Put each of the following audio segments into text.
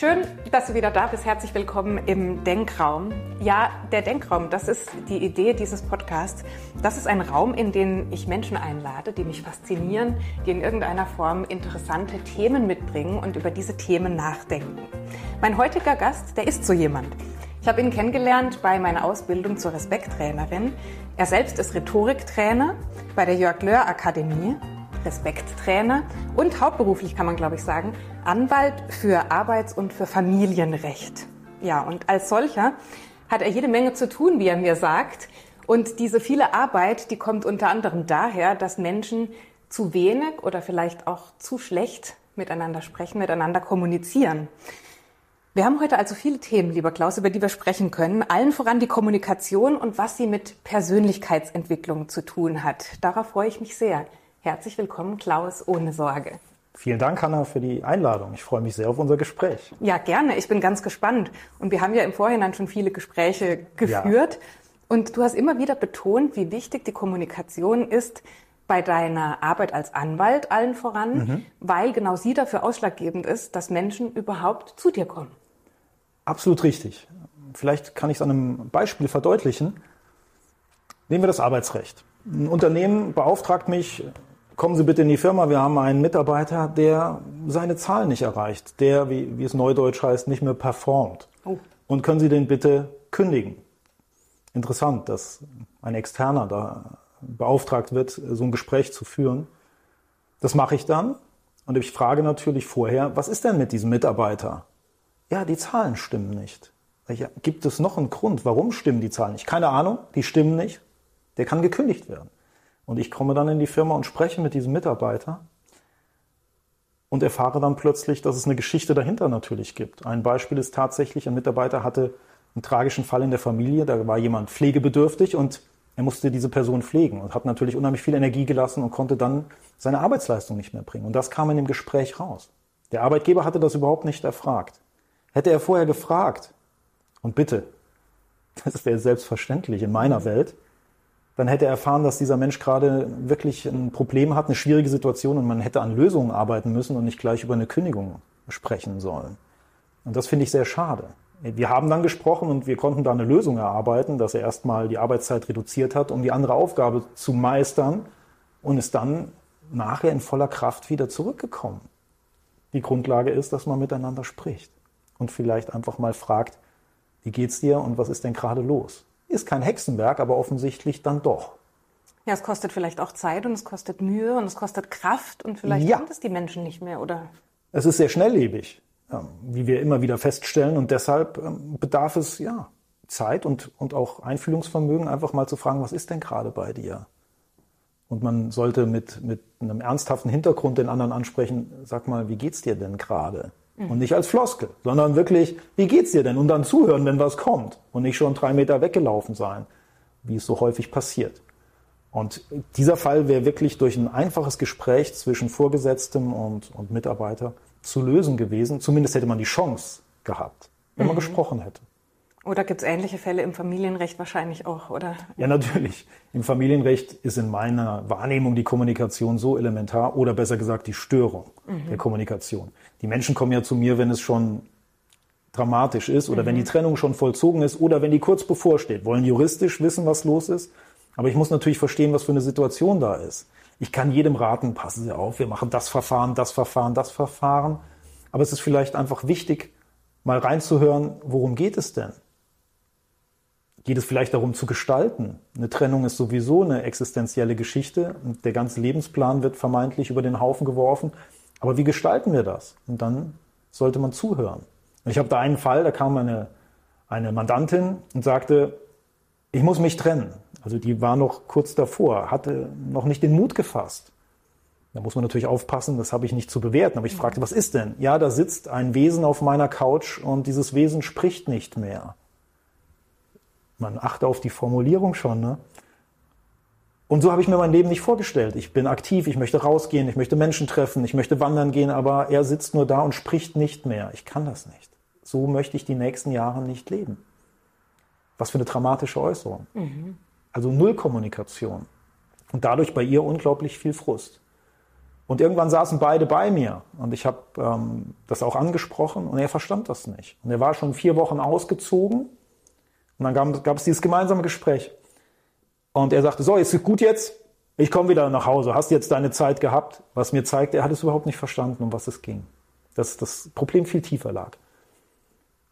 Schön, dass du wieder da bist. Herzlich willkommen im Denkraum. Ja, der Denkraum, das ist die Idee dieses Podcasts. Das ist ein Raum, in den ich Menschen einlade, die mich faszinieren, die in irgendeiner Form interessante Themen mitbringen und über diese Themen nachdenken. Mein heutiger Gast, der ist so jemand. Ich habe ihn kennengelernt bei meiner Ausbildung zur Respekttrainerin. Er selbst ist Rhetoriktrainer bei der Jörg Löhr Akademie Respekttrainer und hauptberuflich kann man, glaube ich, sagen, Anwalt für Arbeits- und für Familienrecht. Ja, und als solcher hat er jede Menge zu tun, wie er mir sagt. Und diese viele Arbeit, die kommt unter anderem daher, dass Menschen zu wenig oder vielleicht auch zu schlecht miteinander sprechen, miteinander kommunizieren. Wir haben heute also viele Themen, lieber Klaus, über die wir sprechen können. Allen voran die Kommunikation und was sie mit Persönlichkeitsentwicklung zu tun hat. Darauf freue ich mich sehr. Herzlich willkommen, Klaus, ohne Sorge. Vielen Dank, Hanna, für die Einladung. Ich freue mich sehr auf unser Gespräch. Ja, gerne. Ich bin ganz gespannt. Und wir haben ja im Vorhinein schon viele Gespräche geführt. Ja. Und du hast immer wieder betont, wie wichtig die Kommunikation ist bei deiner Arbeit als Anwalt allen voran, mhm. weil genau sie dafür ausschlaggebend ist, dass Menschen überhaupt zu dir kommen. Absolut richtig. Vielleicht kann ich es an einem Beispiel verdeutlichen. Nehmen wir das Arbeitsrecht. Ein Unternehmen beauftragt mich, kommen Sie bitte in die Firma, wir haben einen Mitarbeiter, der seine Zahlen nicht erreicht, der, wie, wie es neudeutsch heißt, nicht mehr performt. Oh. Und können Sie den bitte kündigen? Interessant, dass ein Externer da beauftragt wird, so ein Gespräch zu führen. Das mache ich dann und ich frage natürlich vorher, was ist denn mit diesem Mitarbeiter? Ja, die Zahlen stimmen nicht. Gibt es noch einen Grund, warum stimmen die Zahlen nicht? Keine Ahnung, die stimmen nicht. Der kann gekündigt werden. Und ich komme dann in die Firma und spreche mit diesem Mitarbeiter und erfahre dann plötzlich, dass es eine Geschichte dahinter natürlich gibt. Ein Beispiel ist tatsächlich, ein Mitarbeiter hatte einen tragischen Fall in der Familie, da war jemand pflegebedürftig und er musste diese Person pflegen und hat natürlich unheimlich viel Energie gelassen und konnte dann seine Arbeitsleistung nicht mehr bringen. Und das kam in dem Gespräch raus. Der Arbeitgeber hatte das überhaupt nicht erfragt. Hätte er vorher gefragt, und bitte, das wäre selbstverständlich in meiner Welt, dann hätte er erfahren, dass dieser Mensch gerade wirklich ein Problem hat, eine schwierige Situation und man hätte an Lösungen arbeiten müssen und nicht gleich über eine Kündigung sprechen sollen. Und das finde ich sehr schade. Wir haben dann gesprochen und wir konnten da eine Lösung erarbeiten, dass er erstmal die Arbeitszeit reduziert hat, um die andere Aufgabe zu meistern und ist dann nachher in voller Kraft wieder zurückgekommen. Die Grundlage ist, dass man miteinander spricht und vielleicht einfach mal fragt, wie geht's dir und was ist denn gerade los? Ist kein Hexenwerk, aber offensichtlich dann doch. Ja, es kostet vielleicht auch Zeit und es kostet Mühe und es kostet Kraft und vielleicht ja. es die Menschen nicht mehr, oder? Es ist sehr schnelllebig, wie wir immer wieder feststellen und deshalb ähm, bedarf es ja Zeit und, und auch Einfühlungsvermögen, einfach mal zu fragen, was ist denn gerade bei dir? Und man sollte mit, mit einem ernsthaften Hintergrund den anderen ansprechen, sag mal, wie geht's dir denn gerade? Und nicht als Floskel, sondern wirklich, wie geht's dir denn? Und dann zuhören, wenn was kommt. Und nicht schon drei Meter weggelaufen sein, wie es so häufig passiert. Und dieser Fall wäre wirklich durch ein einfaches Gespräch zwischen Vorgesetztem und, und Mitarbeiter zu lösen gewesen. Zumindest hätte man die Chance gehabt, wenn man mhm. gesprochen hätte. Oder gibt es ähnliche Fälle im Familienrecht wahrscheinlich auch, oder? Ja, natürlich. Im Familienrecht ist in meiner Wahrnehmung die Kommunikation so elementar oder besser gesagt die Störung mhm. der Kommunikation. Die Menschen kommen ja zu mir, wenn es schon dramatisch ist oder mhm. wenn die Trennung schon vollzogen ist oder wenn die kurz bevorsteht, wollen juristisch wissen, was los ist. Aber ich muss natürlich verstehen, was für eine Situation da ist. Ich kann jedem raten, passen Sie auf, wir machen das Verfahren, das Verfahren, das Verfahren. Aber es ist vielleicht einfach wichtig, mal reinzuhören, worum geht es denn? geht es vielleicht darum zu gestalten. Eine Trennung ist sowieso eine existenzielle Geschichte und der ganze Lebensplan wird vermeintlich über den Haufen geworfen. Aber wie gestalten wir das? Und dann sollte man zuhören. Ich habe da einen Fall, da kam eine, eine Mandantin und sagte, ich muss mich trennen. Also die war noch kurz davor, hatte noch nicht den Mut gefasst. Da muss man natürlich aufpassen, das habe ich nicht zu bewerten. Aber ich fragte, was ist denn? Ja, da sitzt ein Wesen auf meiner Couch und dieses Wesen spricht nicht mehr. Man achte auf die Formulierung schon. Ne? Und so habe ich mir mein Leben nicht vorgestellt. Ich bin aktiv, ich möchte rausgehen, ich möchte Menschen treffen, ich möchte wandern gehen, aber er sitzt nur da und spricht nicht mehr. Ich kann das nicht. So möchte ich die nächsten Jahre nicht leben. Was für eine dramatische Äußerung. Also null Kommunikation. Und dadurch bei ihr unglaublich viel Frust. Und irgendwann saßen beide bei mir und ich habe ähm, das auch angesprochen und er verstand das nicht. Und er war schon vier Wochen ausgezogen und dann gab, es dieses gemeinsame Gespräch. Und er sagte, so, ist es gut jetzt? Ich komme wieder nach Hause. Hast jetzt deine Zeit gehabt? Was mir zeigt, er hat es überhaupt nicht verstanden, um was es ging. Dass das Problem viel tiefer lag.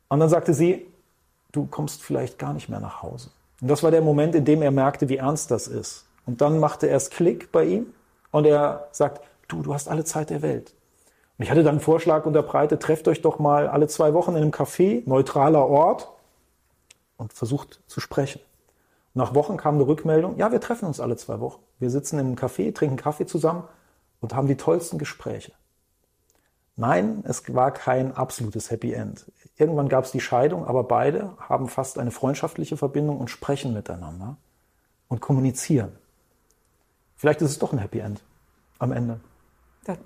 Und dann sagte sie, du kommst vielleicht gar nicht mehr nach Hause. Und das war der Moment, in dem er merkte, wie ernst das ist. Und dann machte er es Klick bei ihm und er sagt, du, du hast alle Zeit der Welt. Und ich hatte dann einen Vorschlag unterbreitet, trefft euch doch mal alle zwei Wochen in einem Café, neutraler Ort, und versucht zu sprechen. Nach Wochen kam eine Rückmeldung, ja, wir treffen uns alle zwei Wochen. Wir sitzen einem Café, trinken Kaffee zusammen und haben die tollsten Gespräche. Nein, es war kein absolutes Happy End. Irgendwann gab es die Scheidung, aber beide haben fast eine freundschaftliche Verbindung und sprechen miteinander und kommunizieren. Vielleicht ist es doch ein Happy End am Ende.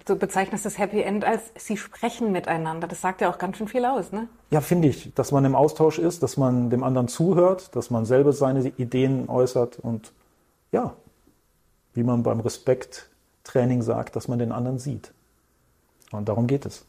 Du bezeichnest das Happy End als sie sprechen miteinander. Das sagt ja auch ganz schön viel aus, ne? Ja, finde ich, dass man im Austausch ist, dass man dem anderen zuhört, dass man selber seine Ideen äußert und ja, wie man beim Respekttraining sagt, dass man den anderen sieht. Und darum geht es.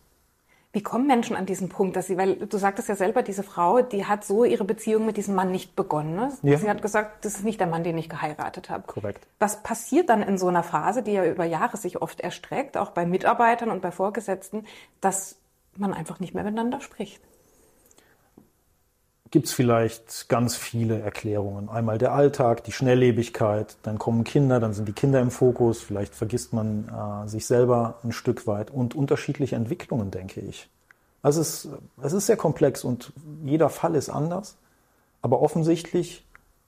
Wie kommen Menschen an diesen Punkt, dass sie, weil du sagtest ja selber, diese Frau, die hat so ihre Beziehung mit diesem Mann nicht begonnen. Ne? Ja. Sie hat gesagt, das ist nicht der Mann, den ich geheiratet habe. Korrekt. Was passiert dann in so einer Phase, die ja über Jahre sich oft erstreckt, auch bei Mitarbeitern und bei Vorgesetzten, dass man einfach nicht mehr miteinander spricht? Gibt es vielleicht ganz viele Erklärungen. Einmal der Alltag, die Schnelllebigkeit, dann kommen Kinder, dann sind die Kinder im Fokus, vielleicht vergisst man äh, sich selber ein Stück weit und unterschiedliche Entwicklungen, denke ich. Also es ist, es ist sehr komplex und jeder Fall ist anders, aber offensichtlich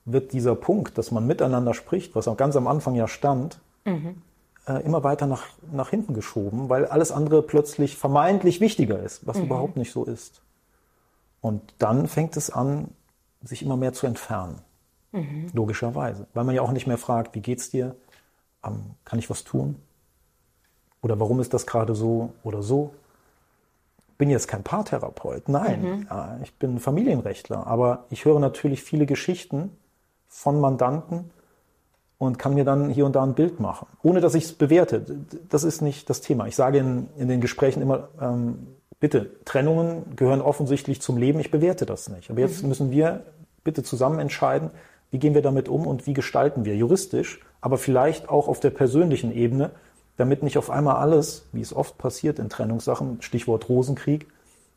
wird dieser Punkt, dass man miteinander spricht, was auch ganz am Anfang ja stand, mhm. äh, immer weiter nach, nach hinten geschoben, weil alles andere plötzlich vermeintlich wichtiger ist, was mhm. überhaupt nicht so ist. Und dann fängt es an, sich immer mehr zu entfernen. Mhm. Logischerweise. Weil man ja auch nicht mehr fragt, wie geht's dir? Ähm, kann ich was tun? Oder warum ist das gerade so oder so? Bin jetzt kein Paartherapeut. Nein, mhm. ja, ich bin Familienrechtler. Aber ich höre natürlich viele Geschichten von Mandanten und kann mir dann hier und da ein Bild machen, ohne dass ich es bewerte. Das ist nicht das Thema. Ich sage in, in den Gesprächen immer, ähm, bitte, Trennungen gehören offensichtlich zum Leben, ich bewerte das nicht. Aber jetzt mhm. müssen wir bitte zusammen entscheiden, wie gehen wir damit um und wie gestalten wir juristisch, aber vielleicht auch auf der persönlichen Ebene, damit nicht auf einmal alles, wie es oft passiert in Trennungssachen, Stichwort Rosenkrieg,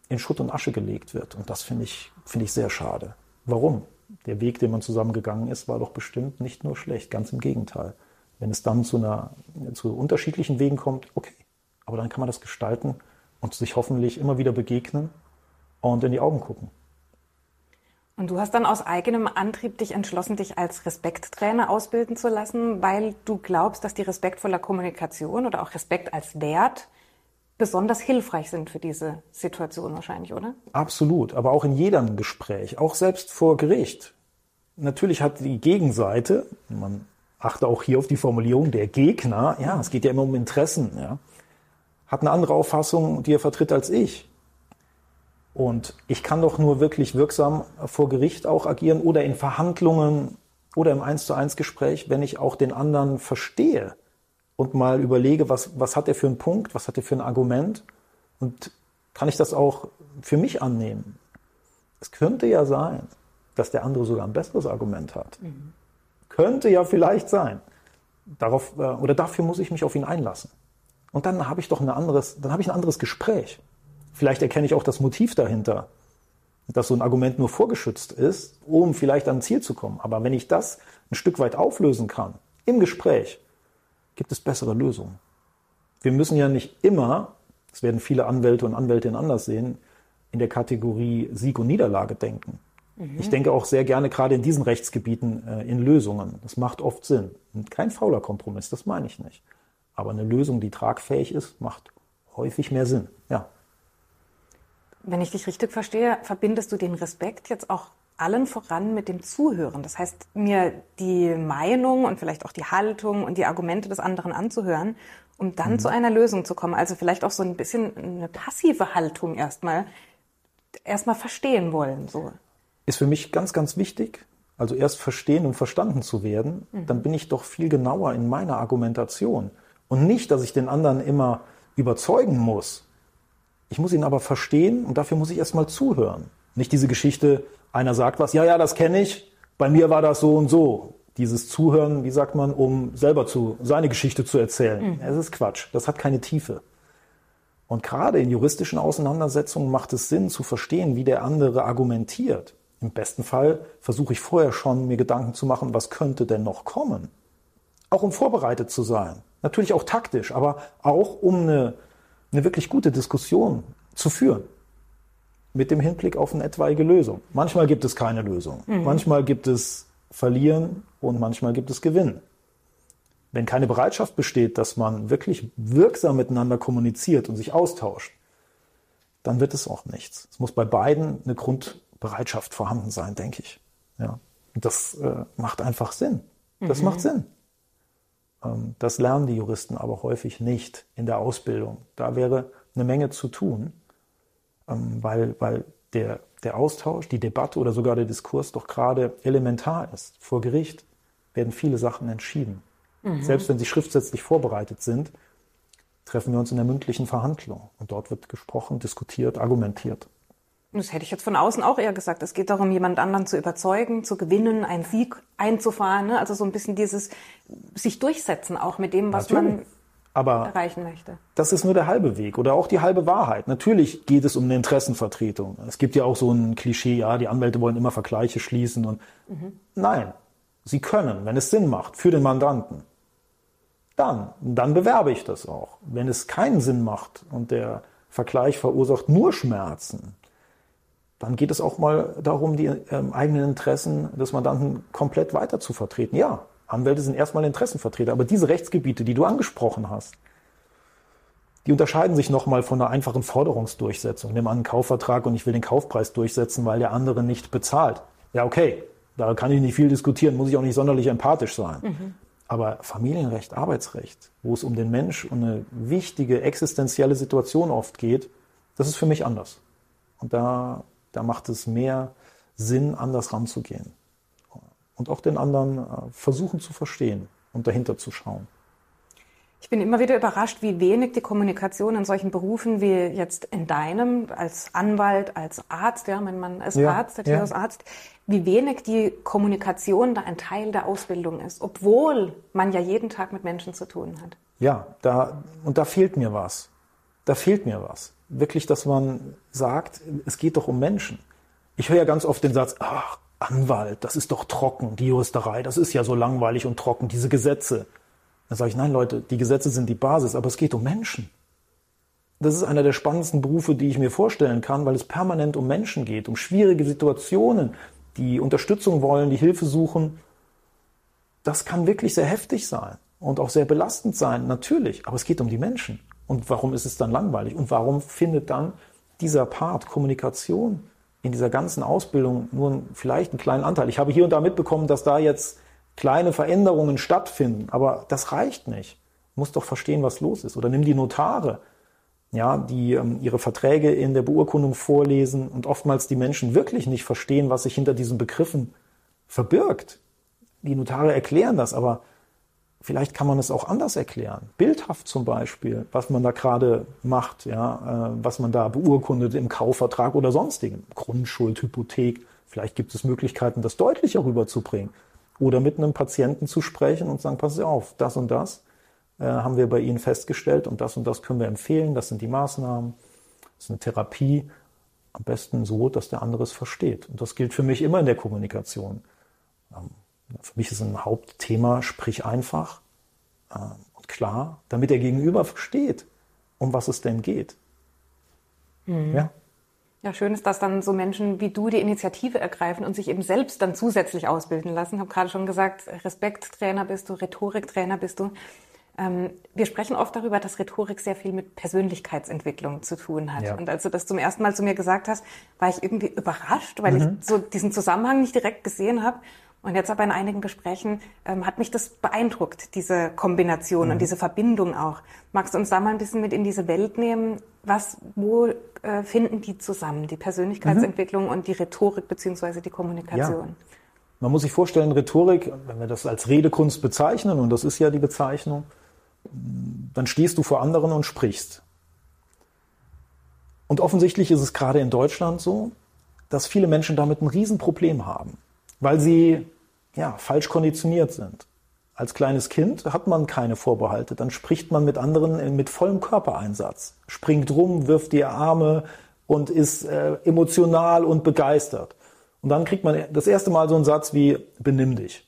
in Schutt und Asche gelegt wird. Und das finde ich, finde ich sehr schade. Warum? Der Weg, den man zusammengegangen ist, war doch bestimmt nicht nur schlecht, ganz im Gegenteil. Wenn es dann zu, einer, zu unterschiedlichen Wegen kommt, okay. Aber dann kann man das gestalten und sich hoffentlich immer wieder begegnen und in die Augen gucken. Und du hast dann aus eigenem Antrieb dich entschlossen, dich als Respekttrainer ausbilden zu lassen, weil du glaubst, dass die respektvolle Kommunikation oder auch Respekt als Wert besonders hilfreich sind für diese Situation wahrscheinlich, oder? Absolut, aber auch in jedem Gespräch, auch selbst vor Gericht. Natürlich hat die Gegenseite, man achte auch hier auf die Formulierung, der Gegner, ja, es geht ja immer um Interessen, ja, hat eine andere Auffassung, die er vertritt als ich. Und ich kann doch nur wirklich wirksam vor Gericht auch agieren oder in Verhandlungen oder im Eins zu eins Gespräch, wenn ich auch den anderen verstehe und mal überlege, was, was hat er für einen Punkt, was hat er für ein Argument und kann ich das auch für mich annehmen. Es könnte ja sein, dass der andere sogar ein besseres Argument hat. Mhm. Könnte ja vielleicht sein. Darauf, äh, oder dafür muss ich mich auf ihn einlassen. Und dann habe ich doch ein anderes, dann habe ich ein anderes Gespräch. Vielleicht erkenne ich auch das Motiv dahinter, dass so ein Argument nur vorgeschützt ist, um vielleicht an ein Ziel zu kommen. Aber wenn ich das ein Stück weit auflösen kann, im Gespräch, gibt es bessere Lösungen. Wir müssen ja nicht immer, das werden viele Anwälte und Anwältinnen anders sehen, in der Kategorie Sieg und Niederlage denken. Mhm. Ich denke auch sehr gerne gerade in diesen Rechtsgebieten äh, in Lösungen. Das macht oft Sinn. Und kein fauler Kompromiss, das meine ich nicht. Aber eine Lösung, die tragfähig ist, macht häufig mehr Sinn. Ja. Wenn ich dich richtig verstehe, verbindest du den Respekt jetzt auch allen voran mit dem Zuhören. Das heißt, mir die Meinung und vielleicht auch die Haltung und die Argumente des anderen anzuhören, um dann mhm. zu einer Lösung zu kommen. Also vielleicht auch so ein bisschen eine passive Haltung erstmal, erstmal verstehen wollen, so. ist für mich ganz, ganz wichtig. Also erst verstehen und verstanden zu werden, mhm. dann bin ich doch viel genauer in meiner Argumentation. Und nicht, dass ich den anderen immer überzeugen muss. Ich muss ihn aber verstehen und dafür muss ich erst mal zuhören. Nicht diese Geschichte, einer sagt was, ja, ja, das kenne ich, bei mir war das so und so. Dieses Zuhören, wie sagt man, um selber zu, seine Geschichte zu erzählen. Mhm. Es ist Quatsch. Das hat keine Tiefe. Und gerade in juristischen Auseinandersetzungen macht es Sinn zu verstehen, wie der andere argumentiert. Im besten Fall versuche ich vorher schon, mir Gedanken zu machen, was könnte denn noch kommen. Auch um vorbereitet zu sein. Natürlich auch taktisch, aber auch um eine, eine wirklich gute Diskussion zu führen. Mit dem Hinblick auf eine etwaige Lösung. Manchmal gibt es keine Lösung. Mhm. Manchmal gibt es Verlieren und manchmal gibt es Gewinnen. Wenn keine Bereitschaft besteht, dass man wirklich wirksam miteinander kommuniziert und sich austauscht, dann wird es auch nichts. Es muss bei beiden eine Grundbereitschaft vorhanden sein, denke ich. Ja. Und das äh, macht einfach Sinn. Das mhm. macht Sinn. Ähm, das lernen die Juristen aber häufig nicht in der Ausbildung. Da wäre eine Menge zu tun, ähm, weil, weil der, der Austausch, die Debatte oder sogar der Diskurs doch gerade elementar ist. Vor Gericht werden viele Sachen entschieden. Mhm. Selbst wenn sie schriftsätzlich vorbereitet sind, treffen wir uns in der mündlichen Verhandlung. Und dort wird gesprochen, diskutiert, argumentiert. Das hätte ich jetzt von außen auch eher gesagt. Es geht darum, jemand anderen zu überzeugen, zu gewinnen, einen Sieg einzufahren. Ne? Also so ein bisschen dieses sich durchsetzen auch mit dem, was Natürlich. man aber erreichen möchte. Das ist nur der halbe Weg oder auch die halbe Wahrheit. Natürlich geht es um eine Interessenvertretung. Es gibt ja auch so ein Klischee, ja, die Anwälte wollen immer Vergleiche schließen und mhm. nein, sie können, wenn es Sinn macht für den Mandanten dann, dann bewerbe ich das auch. Wenn es keinen Sinn macht und der Vergleich verursacht nur Schmerzen, dann geht es auch mal darum, die ähm, eigenen Interessen des Mandanten komplett weiter zu vertreten. Ja, Anwälte sind erstmal Interessenvertreter, aber diese Rechtsgebiete, die du angesprochen hast, die unterscheiden sich nochmal von einer einfachen Forderungsdurchsetzung. Nimm an einen Kaufvertrag und ich will den Kaufpreis durchsetzen, weil der andere nicht bezahlt. Ja, okay, da kann ich nicht viel diskutieren, muss ich auch nicht sonderlich empathisch sein. Mhm. Aber Familienrecht, Arbeitsrecht, wo es um den Mensch und eine wichtige existenzielle Situation oft geht, das ist für mich anders. Und da, da macht es mehr Sinn, anders ranzugehen. Und auch den anderen äh, versuchen zu verstehen und dahinter zu schauen. Ich bin immer wieder überrascht, wie wenig die Kommunikation in solchen Berufen wie jetzt in deinem, als Anwalt, als Arzt, ja, mein Mann ist ja, Arzt, der ja. Arzt, wie wenig die Kommunikation da ein Teil der Ausbildung ist, obwohl man ja jeden Tag mit Menschen zu tun hat. Ja, da, und da fehlt mir was. Da fehlt mir was. Wirklich, dass man sagt, es geht doch um Menschen. Ich höre ja ganz oft den Satz, ach, Anwalt, das ist doch trocken, die Juristerei, das ist ja so langweilig und trocken, diese Gesetze. Dann sage ich, nein Leute, die Gesetze sind die Basis, aber es geht um Menschen. Das ist einer der spannendsten Berufe, die ich mir vorstellen kann, weil es permanent um Menschen geht, um schwierige Situationen, die Unterstützung wollen, die Hilfe suchen. Das kann wirklich sehr heftig sein und auch sehr belastend sein, natürlich. Aber es geht um die Menschen. Und warum ist es dann langweilig? Und warum findet dann dieser Part Kommunikation in dieser ganzen Ausbildung nur vielleicht einen kleinen Anteil? Ich habe hier und da mitbekommen, dass da jetzt kleine Veränderungen stattfinden. Aber das reicht nicht. Du musst doch verstehen, was los ist. Oder nimm die Notare, ja, die ähm, ihre Verträge in der Beurkundung vorlesen und oftmals die Menschen wirklich nicht verstehen, was sich hinter diesen Begriffen verbirgt. Die Notare erklären das, aber vielleicht kann man es auch anders erklären. Bildhaft zum Beispiel, was man da gerade macht, ja, äh, was man da beurkundet im Kaufvertrag oder sonstigen. Grundschuld, Hypothek. Vielleicht gibt es Möglichkeiten, das deutlicher rüberzubringen. Oder mit einem Patienten zu sprechen und sagen, Sie auf, das und das äh, haben wir bei Ihnen festgestellt und das und das können wir empfehlen, das sind die Maßnahmen, das ist eine Therapie. Am besten so, dass der andere es versteht. Und das gilt für mich immer in der Kommunikation. Ähm, für mich ist ein Hauptthema, sprich einfach äh, und klar, damit der Gegenüber versteht, um was es denn geht. Mhm. Ja. Ja, schön ist, dass dann so Menschen wie du die Initiative ergreifen und sich eben selbst dann zusätzlich ausbilden lassen. Ich habe gerade schon gesagt, Respekttrainer bist du, Rhetoriktrainer bist du. Ähm, wir sprechen oft darüber, dass Rhetorik sehr viel mit Persönlichkeitsentwicklung zu tun hat. Ja. Und als du das zum ersten Mal zu mir gesagt hast, war ich irgendwie überrascht, weil mhm. ich so diesen Zusammenhang nicht direkt gesehen habe. Und jetzt aber in einigen Gesprächen ähm, hat mich das beeindruckt, diese Kombination mhm. und diese Verbindung auch. Magst du uns da mal ein bisschen mit in diese Welt nehmen? Was, wo äh, finden die zusammen, die Persönlichkeitsentwicklung mhm. und die Rhetorik beziehungsweise die Kommunikation? Ja. Man muss sich vorstellen, Rhetorik, wenn wir das als Redekunst bezeichnen, und das ist ja die Bezeichnung, dann stehst du vor anderen und sprichst. Und offensichtlich ist es gerade in Deutschland so, dass viele Menschen damit ein Riesenproblem haben, weil sie ja, falsch konditioniert sind. Als kleines Kind hat man keine Vorbehalte, dann spricht man mit anderen mit vollem Körpereinsatz, springt rum, wirft die Arme und ist äh, emotional und begeistert. Und dann kriegt man das erste Mal so einen Satz wie, benimm dich,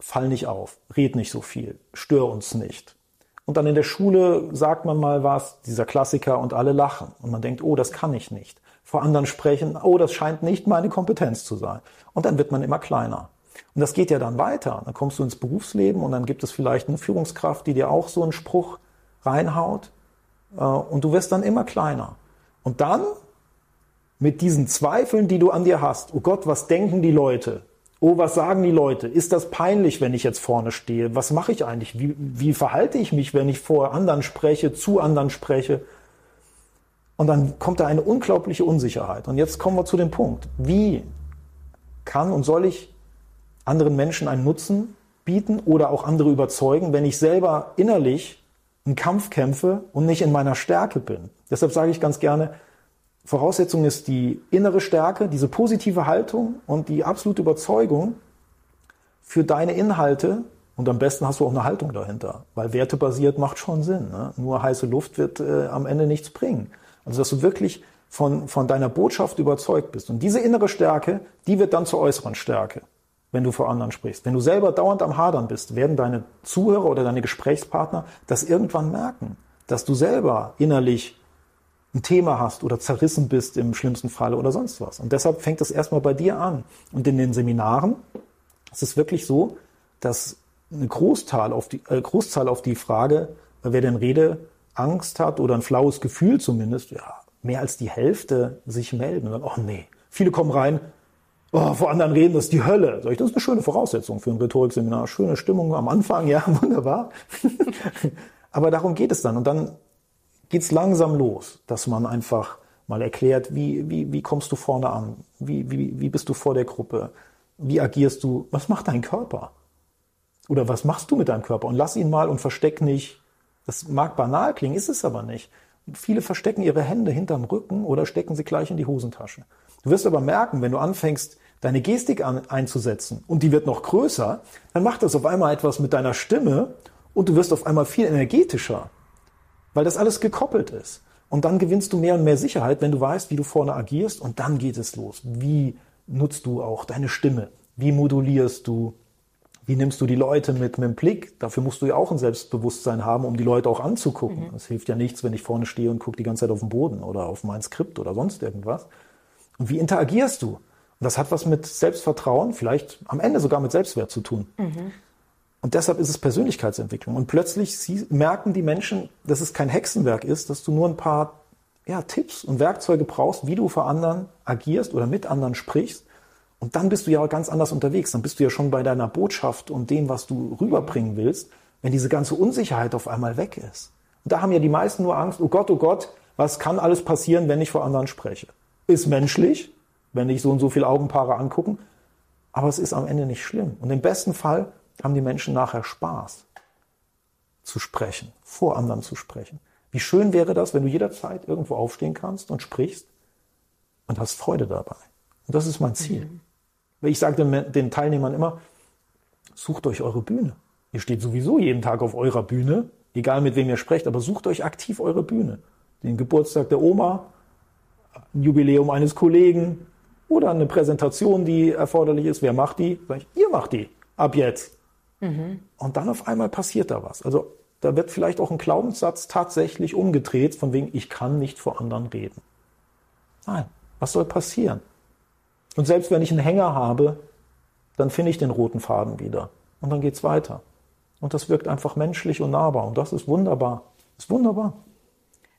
fall nicht auf, red nicht so viel, stör uns nicht. Und dann in der Schule sagt man mal was, dieser Klassiker, und alle lachen. Und man denkt, oh, das kann ich nicht. Vor anderen sprechen, oh, das scheint nicht meine Kompetenz zu sein. Und dann wird man immer kleiner. Und das geht ja dann weiter. Dann kommst du ins Berufsleben und dann gibt es vielleicht eine Führungskraft, die dir auch so einen Spruch reinhaut. Äh, und du wirst dann immer kleiner. Und dann mit diesen Zweifeln, die du an dir hast. Oh Gott, was denken die Leute? Oh, was sagen die Leute? Ist das peinlich, wenn ich jetzt vorne stehe? Was mache ich eigentlich? Wie, wie verhalte ich mich, wenn ich vor anderen spreche, zu anderen spreche? Und dann kommt da eine unglaubliche Unsicherheit. Und jetzt kommen wir zu dem Punkt. Wie kann und soll ich anderen Menschen einen Nutzen bieten oder auch andere überzeugen, wenn ich selber innerlich einen Kampf kämpfe und nicht in meiner Stärke bin? Deshalb sage ich ganz gerne, Voraussetzung ist die innere Stärke, diese positive Haltung und die absolute Überzeugung für deine Inhalte. Und am besten hast du auch eine Haltung dahinter, weil wertebasiert macht schon Sinn. Ne? Nur heiße Luft wird äh, am Ende nichts bringen. Also dass du wirklich von, von deiner Botschaft überzeugt bist. Und diese innere Stärke, die wird dann zur äußeren Stärke, wenn du vor anderen sprichst. Wenn du selber dauernd am Hadern bist, werden deine Zuhörer oder deine Gesprächspartner das irgendwann merken, dass du selber innerlich ein Thema hast oder zerrissen bist im schlimmsten Falle oder sonst was. Und deshalb fängt es erstmal bei dir an. Und in den Seminaren ist es wirklich so, dass eine Großzahl auf die, äh, Großzahl auf die Frage, wer denn Redeangst hat oder ein flaues Gefühl zumindest, ja, mehr als die Hälfte sich melden. Und dann, oh nee. Viele kommen rein, oh, vor anderen reden, das ist die Hölle. Sag ich, das ist eine schöne Voraussetzung für ein Rhetorikseminar. Schöne Stimmung am Anfang, ja, wunderbar. Aber darum geht es dann. Und dann geht's langsam los, dass man einfach mal erklärt, wie, wie, wie kommst du vorne an? Wie, wie, wie bist du vor der Gruppe? Wie agierst du? Was macht dein Körper? Oder was machst du mit deinem Körper? Und lass ihn mal und versteck nicht. Das mag banal klingen, ist es aber nicht. viele verstecken ihre Hände hinterm Rücken oder stecken sie gleich in die Hosentasche. Du wirst aber merken, wenn du anfängst, deine Gestik an, einzusetzen und die wird noch größer, dann macht das auf einmal etwas mit deiner Stimme und du wirst auf einmal viel energetischer weil das alles gekoppelt ist. Und dann gewinnst du mehr und mehr Sicherheit, wenn du weißt, wie du vorne agierst und dann geht es los. Wie nutzt du auch deine Stimme? Wie modulierst du? Wie nimmst du die Leute mit, mit dem Blick? Dafür musst du ja auch ein Selbstbewusstsein haben, um die Leute auch anzugucken. Es mhm. hilft ja nichts, wenn ich vorne stehe und gucke die ganze Zeit auf den Boden oder auf mein Skript oder sonst irgendwas. Und wie interagierst du? Und das hat was mit Selbstvertrauen, vielleicht am Ende sogar mit Selbstwert zu tun. Mhm. Und deshalb ist es Persönlichkeitsentwicklung. Und plötzlich merken die Menschen, dass es kein Hexenwerk ist, dass du nur ein paar ja, Tipps und Werkzeuge brauchst, wie du vor anderen agierst oder mit anderen sprichst. Und dann bist du ja ganz anders unterwegs. Dann bist du ja schon bei deiner Botschaft und dem, was du rüberbringen willst, wenn diese ganze Unsicherheit auf einmal weg ist. Und da haben ja die meisten nur Angst, oh Gott, oh Gott, was kann alles passieren, wenn ich vor anderen spreche? Ist menschlich, wenn dich so und so viele Augenpaare angucken, aber es ist am Ende nicht schlimm. Und im besten Fall haben die Menschen nachher Spaß zu sprechen, vor anderen zu sprechen. Wie schön wäre das, wenn du jederzeit irgendwo aufstehen kannst und sprichst und hast Freude dabei. Und das ist mein Ziel. Mhm. Ich sage den, den Teilnehmern immer, sucht euch eure Bühne. Ihr steht sowieso jeden Tag auf eurer Bühne, egal mit wem ihr sprecht, aber sucht euch aktiv eure Bühne. Den Geburtstag der Oma, ein Jubiläum eines Kollegen oder eine Präsentation, die erforderlich ist. Wer macht die? Sag ich, ihr macht die. Ab jetzt. Mhm. Und dann auf einmal passiert da was. Also da wird vielleicht auch ein Glaubenssatz tatsächlich umgedreht, von wegen, ich kann nicht vor anderen reden. Nein, was soll passieren? Und selbst wenn ich einen Hänger habe, dann finde ich den roten Faden wieder. Und dann geht's weiter. Und das wirkt einfach menschlich und nahbar. Und das ist wunderbar. Das ist wunderbar.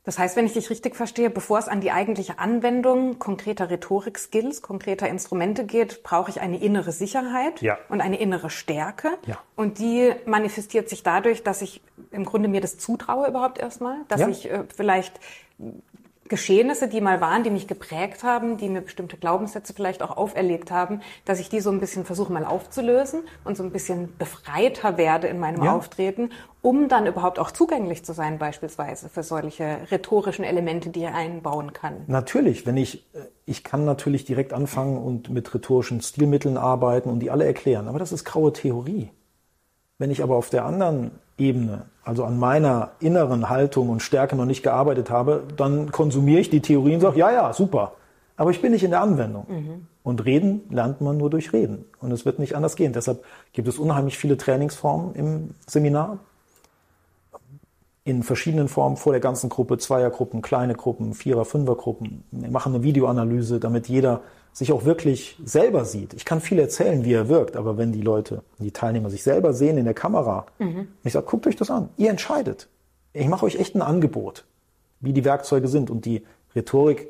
Das heißt, wenn ich dich richtig verstehe, bevor es an die eigentliche Anwendung konkreter Rhetorik-Skills, konkreter Instrumente geht, brauche ich eine innere Sicherheit ja. und eine innere Stärke. Ja. Und die manifestiert sich dadurch, dass ich im Grunde mir das zutraue überhaupt erstmal, dass ja. ich äh, vielleicht Geschehnisse, die mal waren, die mich geprägt haben, die mir bestimmte Glaubenssätze vielleicht auch auferlegt haben, dass ich die so ein bisschen versuche mal aufzulösen und so ein bisschen befreiter werde in meinem ja. Auftreten, um dann überhaupt auch zugänglich zu sein, beispielsweise für solche rhetorischen Elemente, die er einbauen kann. Natürlich, wenn ich, äh, ich kann natürlich direkt anfangen und mit rhetorischen Stilmitteln arbeiten und die alle erklären, aber das ist graue Theorie. Wenn ich aber auf der anderen Ebene, also an meiner inneren Haltung und Stärke noch nicht gearbeitet habe, dann konsumiere ich die Theorie und sage, ja, ja, super. Aber ich bin nicht in der Anwendung. Mhm. Und reden lernt man nur durch Reden. Und es wird nicht anders gehen. Deshalb gibt es unheimlich viele Trainingsformen im Seminar. In verschiedenen Formen vor der ganzen Gruppe, Zweiergruppen, kleine Gruppen, Vierer-, Fünfergruppen. Wir machen eine Videoanalyse, damit jeder sich auch wirklich selber sieht. Ich kann viel erzählen, wie er wirkt, aber wenn die Leute, die Teilnehmer sich selber sehen in der Kamera, mhm. ich sage, guckt euch das an, ihr entscheidet. Ich mache euch echt ein Angebot, wie die Werkzeuge sind. Und die Rhetorik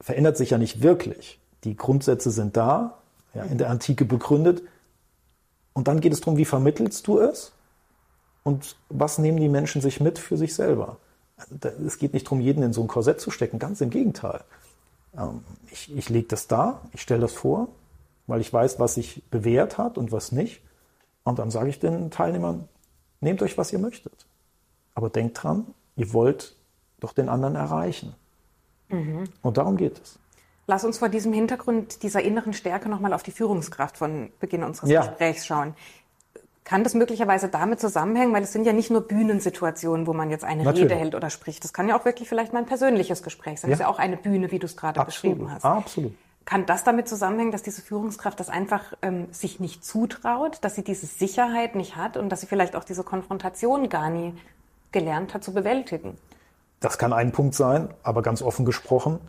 verändert sich ja nicht wirklich. Die Grundsätze sind da, ja, in der Antike begründet. Und dann geht es darum, wie vermittelst du es? Und was nehmen die Menschen sich mit für sich selber? Es geht nicht darum, jeden in so ein Korsett zu stecken, ganz im Gegenteil. Ähm, ich, ich lege das da, ich stelle das vor, weil ich weiß, was sich bewährt hat und was nicht. Und dann sage ich den Teilnehmern, nehmt euch, was ihr möchtet. Aber denkt dran, ihr wollt doch den anderen erreichen. Mhm. Und darum geht es. Lass uns vor diesem Hintergrund dieser inneren Stärke nochmal auf die Führungskraft von Beginn unseres ja. Gesprächs schauen. Kann das möglicherweise damit zusammenhängen, weil es sind ja nicht nur Bühnensituationen, wo man jetzt eine Natürlich. Rede hält oder spricht. Das kann ja auch wirklich vielleicht mal ein persönliches Gespräch sein. Ja. Das ist ja auch eine Bühne, wie du es gerade Absolut. beschrieben hast. Absolut. Kann das damit zusammenhängen, dass diese Führungskraft das einfach ähm, sich nicht zutraut, dass sie diese Sicherheit nicht hat und dass sie vielleicht auch diese Konfrontation gar nie gelernt hat zu bewältigen? Das kann ein Punkt sein, aber ganz offen gesprochen,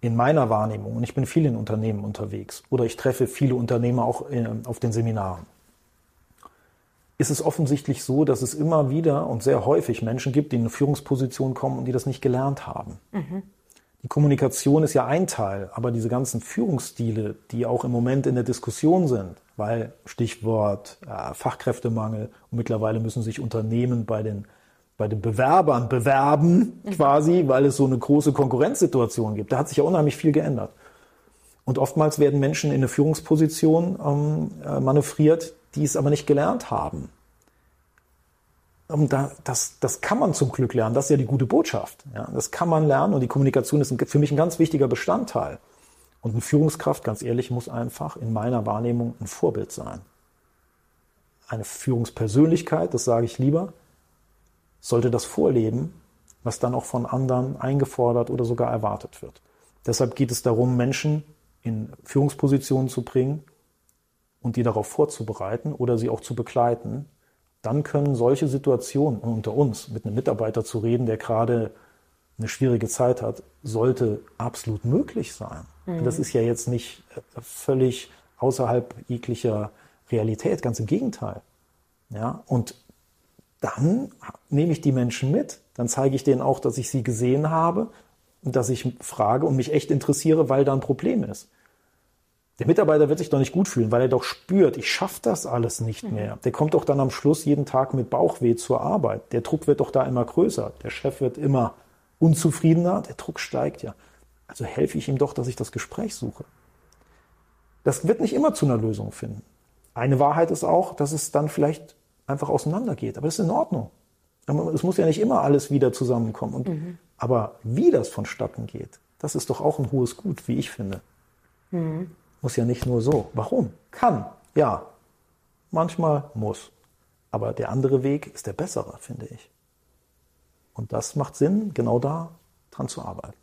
in meiner Wahrnehmung, und ich bin viel in Unternehmen unterwegs oder ich treffe viele Unternehmer auch äh, auf den Seminaren ist es offensichtlich so, dass es immer wieder und sehr häufig Menschen gibt, die in eine Führungsposition kommen und die das nicht gelernt haben. Mhm. Die Kommunikation ist ja ein Teil, aber diese ganzen Führungsstile, die auch im Moment in der Diskussion sind, weil Stichwort äh, Fachkräftemangel und mittlerweile müssen sich Unternehmen bei den bei den Bewerbern bewerben mhm. quasi, weil es so eine große Konkurrenzsituation gibt. Da hat sich ja unheimlich viel geändert. Und oftmals werden Menschen in eine Führungsposition ähm, äh, manövriert, die es aber nicht gelernt haben. Und da, das, das kann man zum Glück lernen. Das ist ja die gute Botschaft. Ja, das kann man lernen und die Kommunikation ist für mich ein ganz wichtiger Bestandteil. Und eine Führungskraft, ganz ehrlich, muss einfach in meiner Wahrnehmung ein Vorbild sein. Eine Führungspersönlichkeit, das sage ich lieber, sollte das vorleben, was dann auch von anderen eingefordert oder sogar erwartet wird. Deshalb geht es darum, Menschen in Führungspositionen zu bringen, und die darauf vorzubereiten oder sie auch zu begleiten, dann können solche Situationen unter uns mit einem Mitarbeiter zu reden, der gerade eine schwierige Zeit hat, sollte absolut möglich sein. Mhm. Das ist ja jetzt nicht äh, völlig außerhalb jeglicher Realität, ganz im Gegenteil. Ja, und dann nehme ich die Menschen mit, dann zeige ich denen auch, dass ich sie gesehen habe und dass ich frage und mich echt interessiere, weil da ein Problem ist. Der Mitarbeiter wird sich doch nicht gut fühlen, weil er doch spürt, ich schaffe das alles nicht mhm. mehr. Der kommt doch dann am Schluss jeden Tag mit Bauchweh zur Arbeit. Der Druck wird doch da immer größer. Der Chef wird immer unzufriedener. Der Druck steigt ja. Also helfe ich ihm doch, dass ich das Gespräch suche. Das wird nicht immer zu einer Lösung finden. Eine Wahrheit ist auch, dass es dann vielleicht einfach auseinandergeht. Aber das ist in Ordnung. Es muss ja nicht immer alles wieder zusammenkommen. Und, mhm. Aber wie das vonstatten geht, das ist doch auch ein hohes Gut, wie ich finde. Mhm. Muss ja nicht nur so. Warum? Kann. Ja. Manchmal muss. Aber der andere Weg ist der bessere, finde ich. Und das macht Sinn, genau da dran zu arbeiten.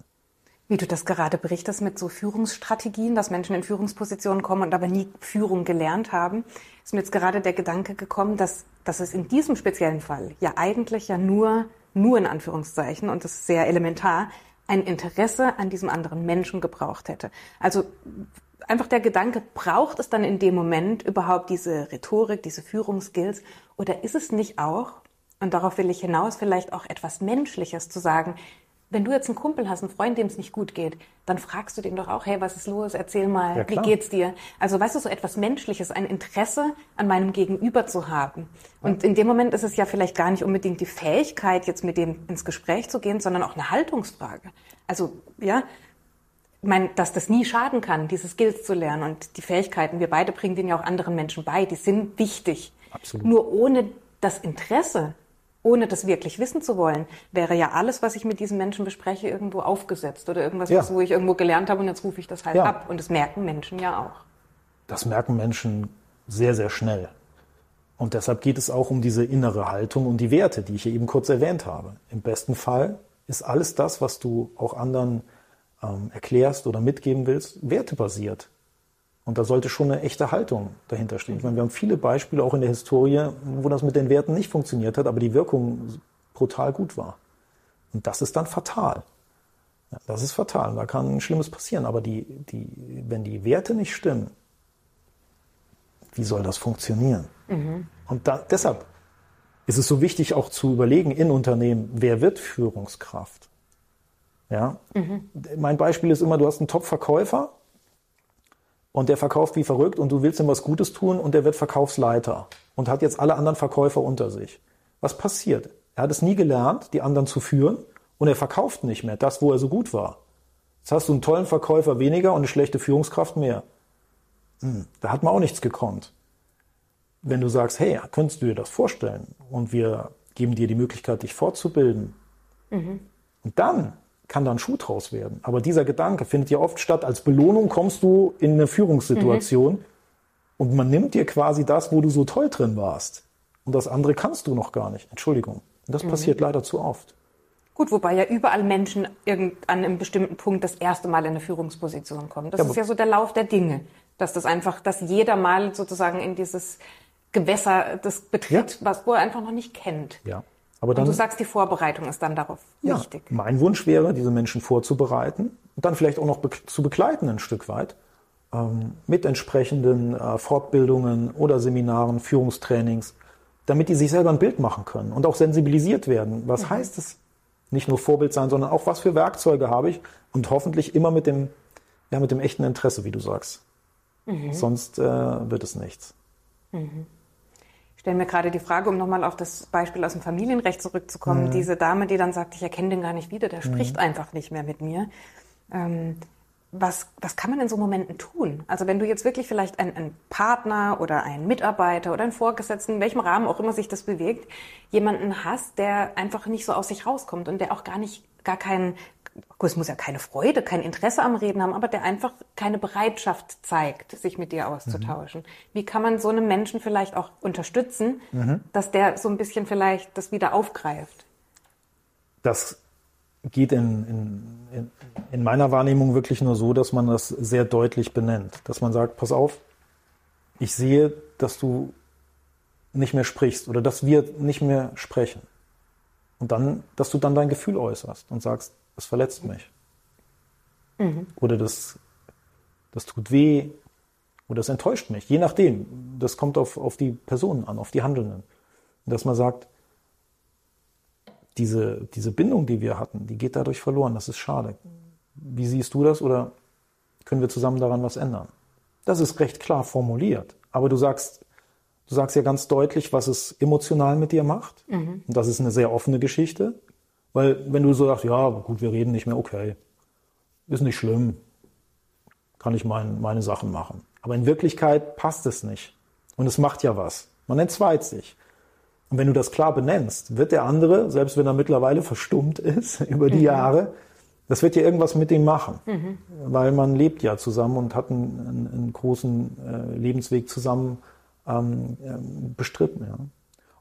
Wie du das gerade berichtest mit so Führungsstrategien, dass Menschen in Führungspositionen kommen und aber nie Führung gelernt haben, ist mir jetzt gerade der Gedanke gekommen, dass, dass es in diesem speziellen Fall ja eigentlich ja nur, nur in Anführungszeichen, und das ist sehr elementar, ein Interesse an diesem anderen Menschen gebraucht hätte. Also einfach der Gedanke, braucht es dann in dem Moment überhaupt diese Rhetorik, diese Führungsskills? Oder ist es nicht auch, und darauf will ich hinaus, vielleicht auch etwas Menschliches zu sagen, wenn du jetzt einen Kumpel hast, einen Freund, dem es nicht gut geht, dann fragst du den doch auch, hey, was ist los? Erzähl mal, Ja, wie geht's dir? Also weißt du, so etwas Menschliches, ein Interesse an meinem Gegenüber zu haben. Und in dem Moment ist es ja vielleicht gar nicht unbedingt die Fähigkeit, jetzt mit dem ins Gespräch zu gehen, sondern auch eine Haltungsfrage. Also, ja, ich meine, dass das nie schaden kann, diese Skills zu lernen und die Fähigkeiten. Wir beide bringen denen ja auch anderen Menschen bei. Die sind wichtig. Absolut. Nur ohne das Interesse, ohne das wirklich wissen zu wollen, wäre ja alles, was ich mit diesen Menschen bespreche, irgendwo aufgesetzt oder irgendwas, Ja. was, wo ich irgendwo gelernt habe und jetzt rufe ich das halt Ja. ab. Und das merken Menschen ja auch. Das merken Menschen sehr, sehr schnell. Und deshalb geht es auch um diese innere Haltung und die Werte, die ich hier eben kurz erwähnt habe. Im besten Fall ist alles das, was du auch anderen ähm, erklärst oder mitgeben willst, wertebasiert. Und da sollte schon eine echte Haltung dahinter stehen. Ich meine, wir haben viele Beispiele auch in der Historie, wo das mit den Werten nicht funktioniert hat, aber die Wirkung brutal gut war. Und das ist dann fatal. Ja, das ist fatal. Da kann Schlimmes passieren. Aber die, die, wenn die Werte nicht stimmen, wie soll das funktionieren? Und da, deshalb ist es so wichtig, auch zu überlegen in Unternehmen, wer wird Führungskraft? Ja? Mein Beispiel ist immer, du hast einen Top-Verkäufer und der verkauft wie verrückt und du willst ihm was Gutes tun und der wird Verkaufsleiter und hat jetzt alle anderen Verkäufer unter sich. Was passiert? Er hat es nie gelernt, die anderen zu führen und er verkauft nicht mehr das, wo er so gut war. Jetzt hast du einen tollen Verkäufer weniger und eine schlechte Führungskraft mehr. Hm, da hat man auch nichts gekonnt. Wenn du sagst, hey, könntest du dir das vorstellen und wir geben dir die Möglichkeit, dich fortzubilden, und dann kann da ein Schuh draus werden. Aber dieser Gedanke findet ja oft statt. Als Belohnung kommst du in eine Führungssituation und man nimmt dir quasi das, wo du so toll drin warst. Und das andere kannst du noch gar nicht. Entschuldigung. Und das passiert leider zu oft. Gut, wobei ja überall Menschen irgend an einem bestimmten Punkt das erste Mal in eine Führungsposition kommen. Das Ja, ist ja so der Lauf der Dinge. Dass das einfach, dass jeder mal sozusagen in dieses Gewässer das betritt, was wo er einfach noch nicht kennt. Ja. Aber Und dann, du sagst, die Vorbereitung ist dann darauf ja, wichtig. mein Wunsch wäre, diese Menschen vorzubereiten und dann vielleicht auch noch be zu begleiten ein Stück weit ähm, mit entsprechenden äh, Fortbildungen oder Seminaren, Führungstrainings, damit die sich selber ein Bild machen können und auch sensibilisiert werden. Was heißt es? Nicht nur Vorbild sein, sondern auch was für Werkzeuge habe ich und hoffentlich immer mit dem, ja, mit dem echten Interesse, wie du sagst. Sonst äh, wird es nichts. Ich stelle mir gerade die Frage, um nochmal auf das Beispiel aus dem Familienrecht zurückzukommen. Mhm. Diese Dame, die dann sagt, ich erkenne den gar nicht wieder, der spricht einfach nicht mehr mit mir. Ähm, was, was kann man in so Momenten tun? Also wenn du jetzt wirklich vielleicht einen, einen Partner oder einen Mitarbeiter oder einen Vorgesetzten, in welchem Rahmen auch immer sich das bewegt, jemanden hast, der einfach nicht so aus sich rauskommt und der auch gar nicht, gar keinen, es muss ja keine Freude, kein Interesse am Reden haben, aber der einfach keine Bereitschaft zeigt, sich mit dir auszutauschen. Wie kann man so einem Menschen vielleicht auch unterstützen, dass der so ein bisschen vielleicht das wieder aufgreift? Das geht in, in, in, in meiner Wahrnehmung wirklich nur so, dass man das sehr deutlich benennt. Dass man sagt, pass auf, ich sehe, dass du nicht mehr sprichst oder dass wir nicht mehr sprechen. Und dann, dass du dann dein Gefühl äußerst und sagst, das verletzt mich. Oder das, das tut weh oder das enttäuscht mich. Je nachdem. Das kommt auf, auf die Personen an, auf die Handelnden. Und dass man sagt, diese, diese Bindung, die wir hatten, die geht dadurch verloren. Das ist schade. Wie siehst du das oder können wir zusammen daran was ändern? Das ist recht klar formuliert. Aber du sagst, du sagst ja ganz deutlich, was es emotional mit dir macht. Und das ist eine sehr offene Geschichte. Weil wenn du so sagst, ja, gut, wir reden nicht mehr, okay, ist nicht schlimm, kann ich mein, meine Sachen machen. Aber in Wirklichkeit passt es nicht. Und es macht ja was. Man entzweit sich. Und wenn du das klar benennst, wird der andere, selbst wenn er mittlerweile verstummt ist über die Jahre, das wird ja irgendwas mit ihm machen. Weil man lebt ja zusammen und hat einen, einen, einen großen äh, Lebensweg zusammen ähm, ähm, bestritten. Ja.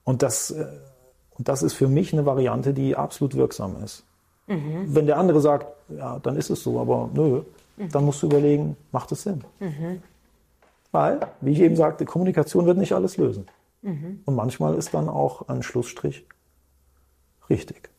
Und, das, äh, und das ist für mich eine Variante, die absolut wirksam ist. Wenn der andere sagt, ja, dann ist es so, aber nö, dann musst du überlegen, macht es Sinn? Weil, wie ich eben sagte, Kommunikation wird nicht alles lösen. Und manchmal ist dann auch ein Schlussstrich richtig.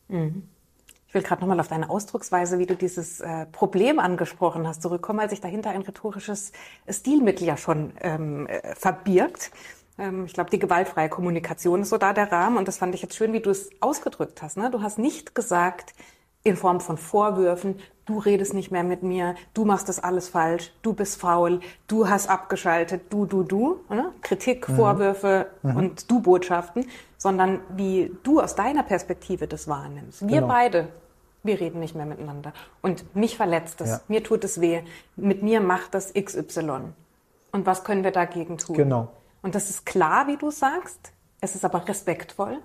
Ich will gerade nochmal auf deine Ausdrucksweise, wie du dieses äh, Problem angesprochen hast, zurückkommen, weil sich dahinter ein rhetorisches Stilmittel ja schon ähm, äh, verbirgt. Ähm, ich glaube, die gewaltfreie Kommunikation ist so da der Rahmen und das fand ich jetzt schön, wie du es ausgedrückt hast. Ne? Du hast nicht gesagt, in Form von Vorwürfen, du redest nicht mehr mit mir, du machst das alles falsch, du bist faul, du hast abgeschaltet, du, du, du, ne? Kritik, mhm. Vorwürfe mhm. und du-Botschaften, sondern wie du aus deiner Perspektive das wahrnimmst. Wir genau. beide, wir reden nicht mehr miteinander. Und mich verletzt es, ja. mir tut es weh, mit mir macht das XY. Und was können wir dagegen tun? Genau. Und das ist klar, wie du sagst, es ist aber respektvoll.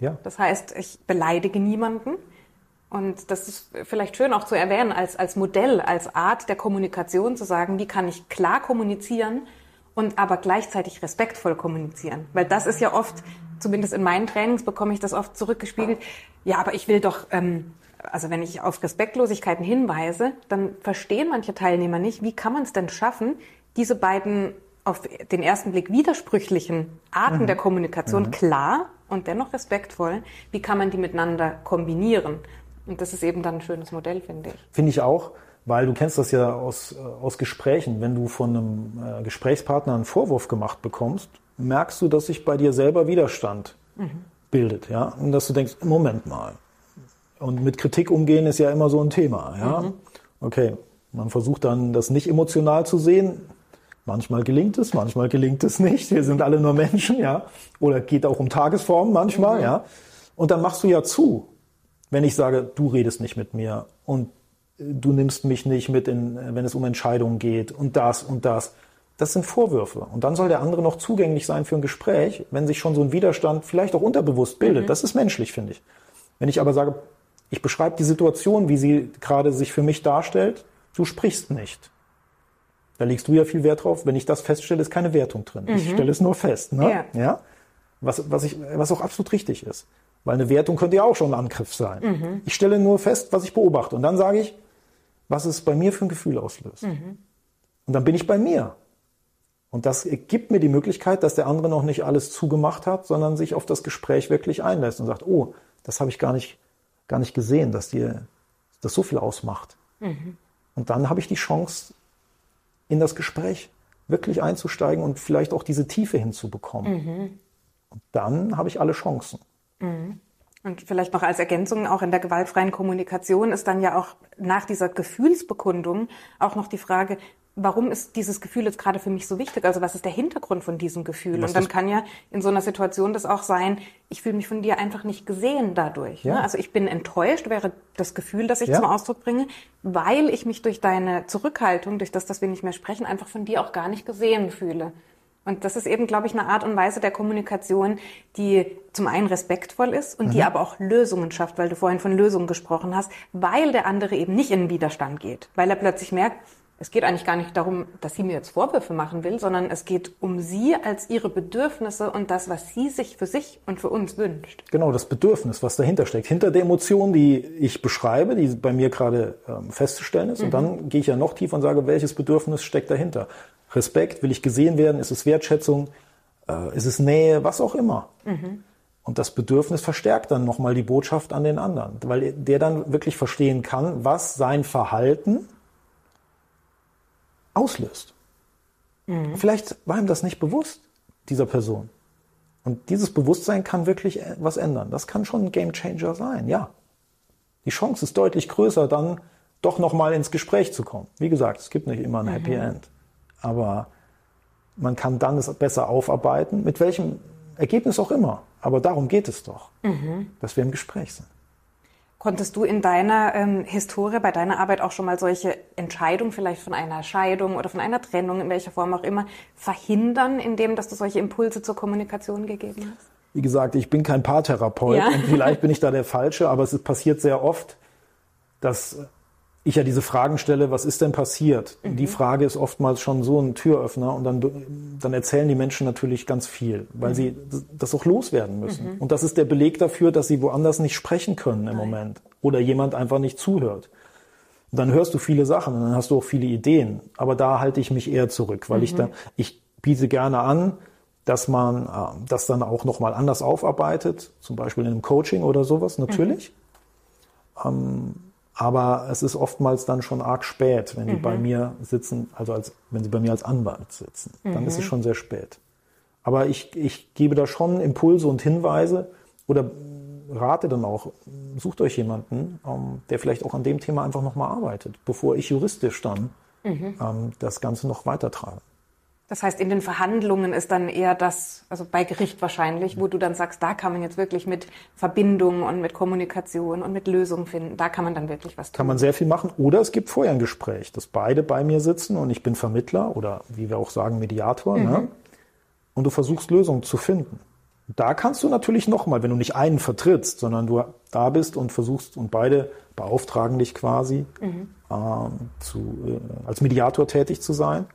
Ja. Das heißt, ich beleidige niemanden. Und das ist vielleicht schön auch zu erwähnen als, als Modell, als Art der Kommunikation zu sagen, wie kann ich klar kommunizieren und aber gleichzeitig respektvoll kommunizieren. Weil das ist ja oft, zumindest in meinen Trainings bekomme ich das oft zurückgespiegelt, ja, aber ich will doch, ähm, also wenn ich auf Respektlosigkeiten hinweise, dann verstehen manche Teilnehmer nicht, wie kann man es denn schaffen, diese beiden auf den ersten Blick widersprüchlichen Arten mhm. der Kommunikation mhm. klar und dennoch respektvoll, wie kann man die miteinander kombinieren? Und das ist eben dann ein schönes Modell, finde ich. Finde ich auch, weil du kennst das ja aus, äh, aus Gesprächen. Wenn du von einem äh, Gesprächspartner einen Vorwurf gemacht bekommst, merkst du, dass sich bei dir selber Widerstand mhm. bildet. Ja? Und dass du denkst, Moment mal. Und mit Kritik umgehen ist ja immer so ein Thema. Ja? Mhm. Okay, man versucht dann, das nicht emotional zu sehen. Manchmal gelingt es, manchmal gelingt es nicht. Wir sind alle nur Menschen, ja. Oder geht auch um Tagesform manchmal, mhm. ja. Und dann machst du ja zu, wenn ich sage, du redest nicht mit mir und äh, du nimmst mich nicht mit, in, äh, wenn es um Entscheidungen geht und das und das. Das sind Vorwürfe. Und dann soll der andere noch zugänglich sein für ein Gespräch, wenn sich schon so ein Widerstand vielleicht auch unterbewusst bildet. Mhm. Das ist menschlich, finde ich. Wenn ich aber sage, ich beschreibe die Situation, wie sie gerade sich für mich darstellt, du sprichst nicht. Da legst du ja viel Wert drauf. Wenn ich das feststelle, ist keine Wertung drin. Mhm. Ich stelle es nur fest. Ne? Ja. ja? Was, was, ich, was auch absolut richtig ist. Weil eine Wertung könnte ja auch schon ein Angriff sein. Mhm. Ich stelle nur fest, was ich beobachte. Und dann sage ich, was es bei mir für ein Gefühl auslöst. Mhm. Und dann bin ich bei mir. Und das gibt mir die Möglichkeit, dass der andere noch nicht alles zugemacht hat, sondern sich auf das Gespräch wirklich einlässt und sagt, oh, das habe ich gar nicht, gar nicht gesehen, dass dir das so viel ausmacht. Mhm. Und dann habe ich die Chance, in das Gespräch wirklich einzusteigen und vielleicht auch diese Tiefe hinzubekommen. Mhm. Und dann habe ich alle Chancen. Mhm. Und vielleicht noch als Ergänzung, auch in der gewaltfreien Kommunikation ist dann ja auch nach dieser Gefühlsbekundung auch noch die Frage, warum ist dieses Gefühl jetzt gerade für mich so wichtig? Also was ist der Hintergrund von diesem Gefühl? Was und dann kann ja in so einer Situation das auch sein, ich fühle mich von dir einfach nicht gesehen dadurch. Ja. Ne? Also ich bin enttäuscht, wäre das Gefühl, das ich ja. zum Ausdruck bringe, weil ich mich durch deine Zurückhaltung, durch das, dass wir nicht mehr sprechen, einfach von dir auch gar nicht gesehen fühle. Und das ist eben, glaube ich, eine Art und Weise der Kommunikation, die zum einen respektvoll ist und mhm. die aber auch Lösungen schafft, weil du vorhin von Lösungen gesprochen hast, weil der andere eben nicht in den Widerstand geht, weil er plötzlich merkt, es geht eigentlich gar nicht darum, dass sie mir jetzt Vorwürfe machen will, sondern es geht um sie als ihre Bedürfnisse und das, was sie sich für sich und für uns wünscht. Genau, das Bedürfnis, was dahinter steckt. Hinter der Emotion, die ich beschreibe, die bei mir gerade ähm, festzustellen ist. Mhm. Und dann gehe ich ja noch tiefer und sage, welches Bedürfnis steckt dahinter. Respekt, will ich gesehen werden, ist es Wertschätzung, äh, ist es Nähe, was auch immer. Mhm. Und das Bedürfnis verstärkt dann nochmal die Botschaft an den anderen, weil der dann wirklich verstehen kann, was sein Verhalten auslöst. Mhm. Vielleicht war ihm das nicht bewusst, dieser Person. Und dieses Bewusstsein kann wirklich äh, was ändern. Das kann schon ein Gamechanger sein, ja. Die Chance ist deutlich größer, dann doch nochmal ins Gespräch zu kommen. Wie gesagt, es gibt nicht immer ein Happy mhm. End. Aber man kann dann es besser aufarbeiten, mit welchem Ergebnis auch immer. Aber darum geht es doch, mhm. dass wir im Gespräch sind. Konntest du in deiner ähm, Historie, bei deiner Arbeit auch schon mal solche Entscheidungen, vielleicht von einer Scheidung oder von einer Trennung, in welcher Form auch immer, verhindern, indem dass du solche Impulse zur Kommunikation gegeben hast? Wie gesagt, ich bin kein Paartherapeut ja. und vielleicht bin ich da der Falsche, aber es passiert sehr oft, dass ich ja diese Fragen stelle, was ist denn passiert? Mhm. Die Frage ist oftmals schon so ein Türöffner und dann, dann erzählen die Menschen natürlich ganz viel, weil mhm. sie das auch loswerden müssen. Mhm. Und das ist der Beleg dafür, dass sie woanders nicht sprechen können im Nein. Moment oder jemand einfach nicht zuhört. Und dann hörst du viele Sachen und dann hast du auch viele Ideen. Aber da halte ich mich eher zurück, weil ich mhm. da, ich biete gerne an, dass man äh, das dann auch nochmal anders aufarbeitet, zum Beispiel in einem Coaching oder sowas, natürlich. Mhm. Ähm, aber es ist oftmals dann schon arg spät, wenn die mhm. bei mir sitzen, also als, wenn sie bei mir als Anwalt sitzen. Dann mhm. ist es mhm. schon sehr spät. Aber ich, ich gebe da schon Impulse und Hinweise oder rate dann auch, sucht euch jemanden, ähm, der vielleicht auch an dem Thema einfach nochmal arbeitet, bevor ich juristisch dann mhm. ähm, das Ganze noch weitertrage. Das heißt, in den Verhandlungen ist dann eher das, also bei Gericht wahrscheinlich, wo du dann sagst, da kann man jetzt wirklich mit Verbindung und mit Kommunikation und mit Lösungen finden. Da kann man dann wirklich was tun. Kann man sehr viel machen. Oder es gibt vorher ein Gespräch, dass beide bei mir sitzen und ich bin Vermittler oder wie wir auch sagen, Mediator. Ne? Mhm. Ne? Und du versuchst Lösungen zu finden. Da kannst du natürlich nochmal, wenn du nicht einen vertrittst, sondern du da bist und versuchst und beide beauftragen dich quasi mhm. ähm, zu, äh, als Mediator tätig zu sein